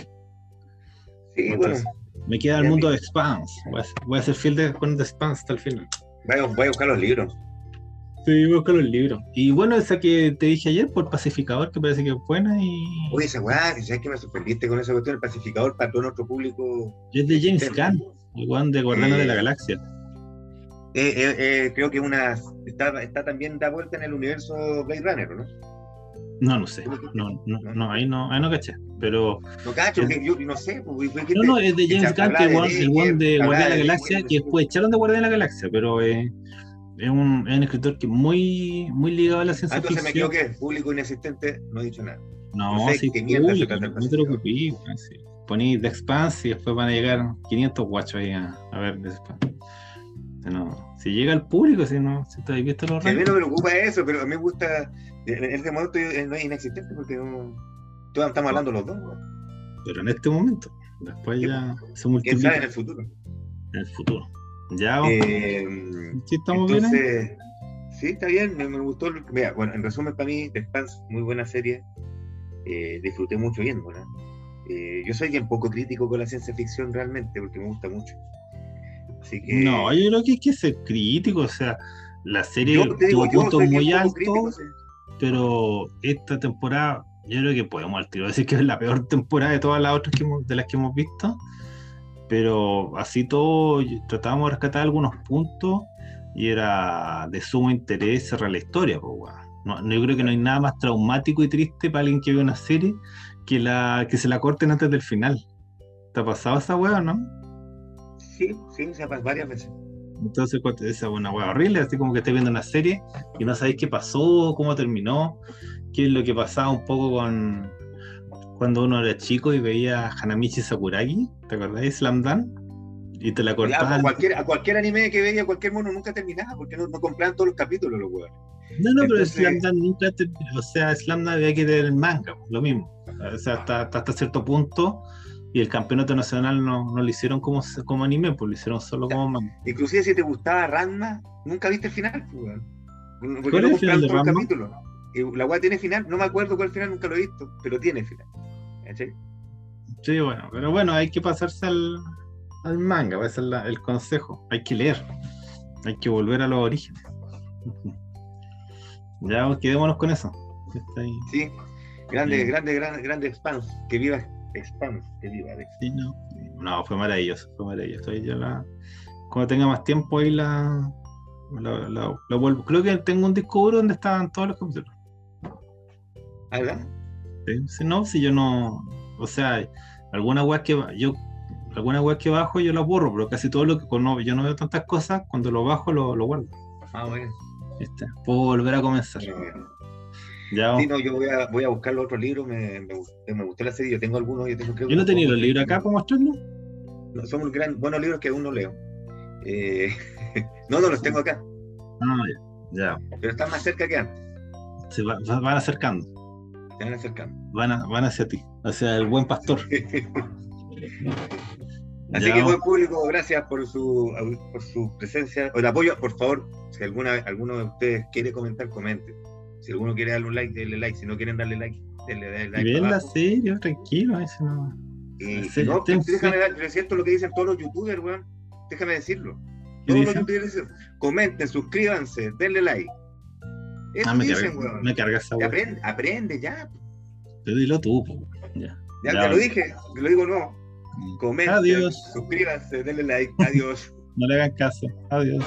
Sí, bueno, Entonces, me queda el mundo vi. de Expanse. Voy a, voy a ser fiel de, con The Expanse hasta el final. voy a, voy a buscar los libros. Sí, buscar los libros. Y bueno, esa que te dije ayer por Pacificador, que parece que es buena y Oye, esa weá, ¿sabes que me sorprendiste con esa cuestión? El pacificador para todo nuestro público. es de James. Gunn. El de Guardianes de la Galaxia. creo que una está, está también da vuelta en el universo Blade Runner, ¿no? No, no sé. No, no, no, ahí no, ahí no caché. Pero. No cacho, que yo no sé. Pues, no, no, es de James Gunn, el one de Guardián de la Galaxia, que después echaron de Guardián de la Galaxia, pero eh, es, un, es un escritor que muy, muy ligado a la ciencia ah, entonces me equivoqué, público inexistente, no he dicho nada. No, no sé sí, público, no te preocupes. Sí. Poní The Expanse y después van a llegar 500 guachos ahí a, a ver The Expanse. No, si llega al público, si no, si te visto los A mí no me preocupa eso, pero a mí me gusta en este momento no es inexistente porque no, estamos hablando los dos. Pero en este momento, después ya se multiplica. en el futuro? En el futuro. Ya, eh, ¿Sí estamos bien? Sí, está bien, me, gustó. Mira, bueno, en resumen, para mí, The muy buena serie. Eh, disfruté mucho viéndola. Eh, yo soy bien poco crítico con la ciencia ficción realmente, porque me gusta mucho. Así que... No, yo creo que hay que ser crítico, o sea, la serie tuvo puntos muy altos pero esta temporada yo creo que podemos al tiro decir que es la peor temporada de todas las otras que de las que hemos visto, pero así todo tratábamos de rescatar algunos puntos y era de sumo interés cerrar la historia. Pues, no, yo creo que no hay nada más traumático y triste para alguien que ve una serie que, la, que se la corten antes del final. ¿Te ha pasado esa hueá, no? Sí, sí, se ha pasado varias veces. Entonces, esa es una hueá horrible, así como que estés viendo una serie y no sabéis qué pasó, cómo terminó, qué es lo que pasaba un poco con cuando uno era chico y veía a Hanamichi Sakuragi, ¿te acordáis? Slam Dunk, y te la cortaban. A cualquier, a cualquier anime que veía, cualquier mono nunca terminaba, porque no, no compraban todos los capítulos los huevos. No, no, pero Slam Dunk nunca, o sea, Slam Dunk había que tener el manga, lo mismo. O sea, hasta, hasta cierto punto y el campeonato nacional no, no lo hicieron como, como anime, pues lo hicieron solo como manga. Inclusive si te gustaba Ranma, nunca viste el final, pues, Porque no compraron todos los capítulos. Y la weá tiene final, no me acuerdo cuál final, nunca lo he visto, pero tiene final. Sí, bueno, pero bueno, hay que pasarse al, al manga, ese es el consejo. Hay que leer, hay que volver a los orígenes. *laughs* Ya quedémonos con eso. Sí, grande, grande, grande, grande expans, que viva Spam, que viva Sí, no. no, fue maravilloso, fue maravilloso. Ya la, cuando tenga más tiempo ahí la, la, vuelvo. Creo que tengo un disco duro donde estaban todos los capítulos. ¿Verdad? Sí, si no, si yo no, o sea, alguna web que yo alguna web que bajo yo la borro, pero casi todo lo que no, yo no veo tantas cosas, cuando lo bajo lo, lo guardo. Ah, bueno. ¿Viste? Puedo volver a comenzar. Sí, no, yo voy a, voy a buscar los otros libros, me, me, me, gustó la serie, yo tengo algunos, yo tengo creo Yo no tenía los libros acá para mostrarlos. No, son gran, buenos libros que aún no leo. Eh, *laughs* no, no los tengo acá. Ah, ya. Pero están más cerca que antes. Se van acercando. Van acercando. Van, van hacia ti, hacia el buen pastor. *laughs* Así que buen público, gracias por su, por su presencia, o el apoyo, por favor, si alguna, alguno de ustedes quiere comentar, comente. Si alguno quiere darle un like, denle like. Si no quieren darle like, denle, like. Bien la serio, tranquilo, eso no. Y, no, pues, déjame es cierto lo que dicen todos los youtubers, weón. Déjame decirlo. Todos los youtubers dicen, comenten, suscríbanse, denle like. Eso ah, me dicen, carga. Me esa aprende, aprende, ya. Pero dilo tú, ya. Ya, te lo dije, te lo digo no. Mm. Comenten, Adiós. suscríbanse, denle like. Adiós. *laughs* no le hagan caso. Adiós.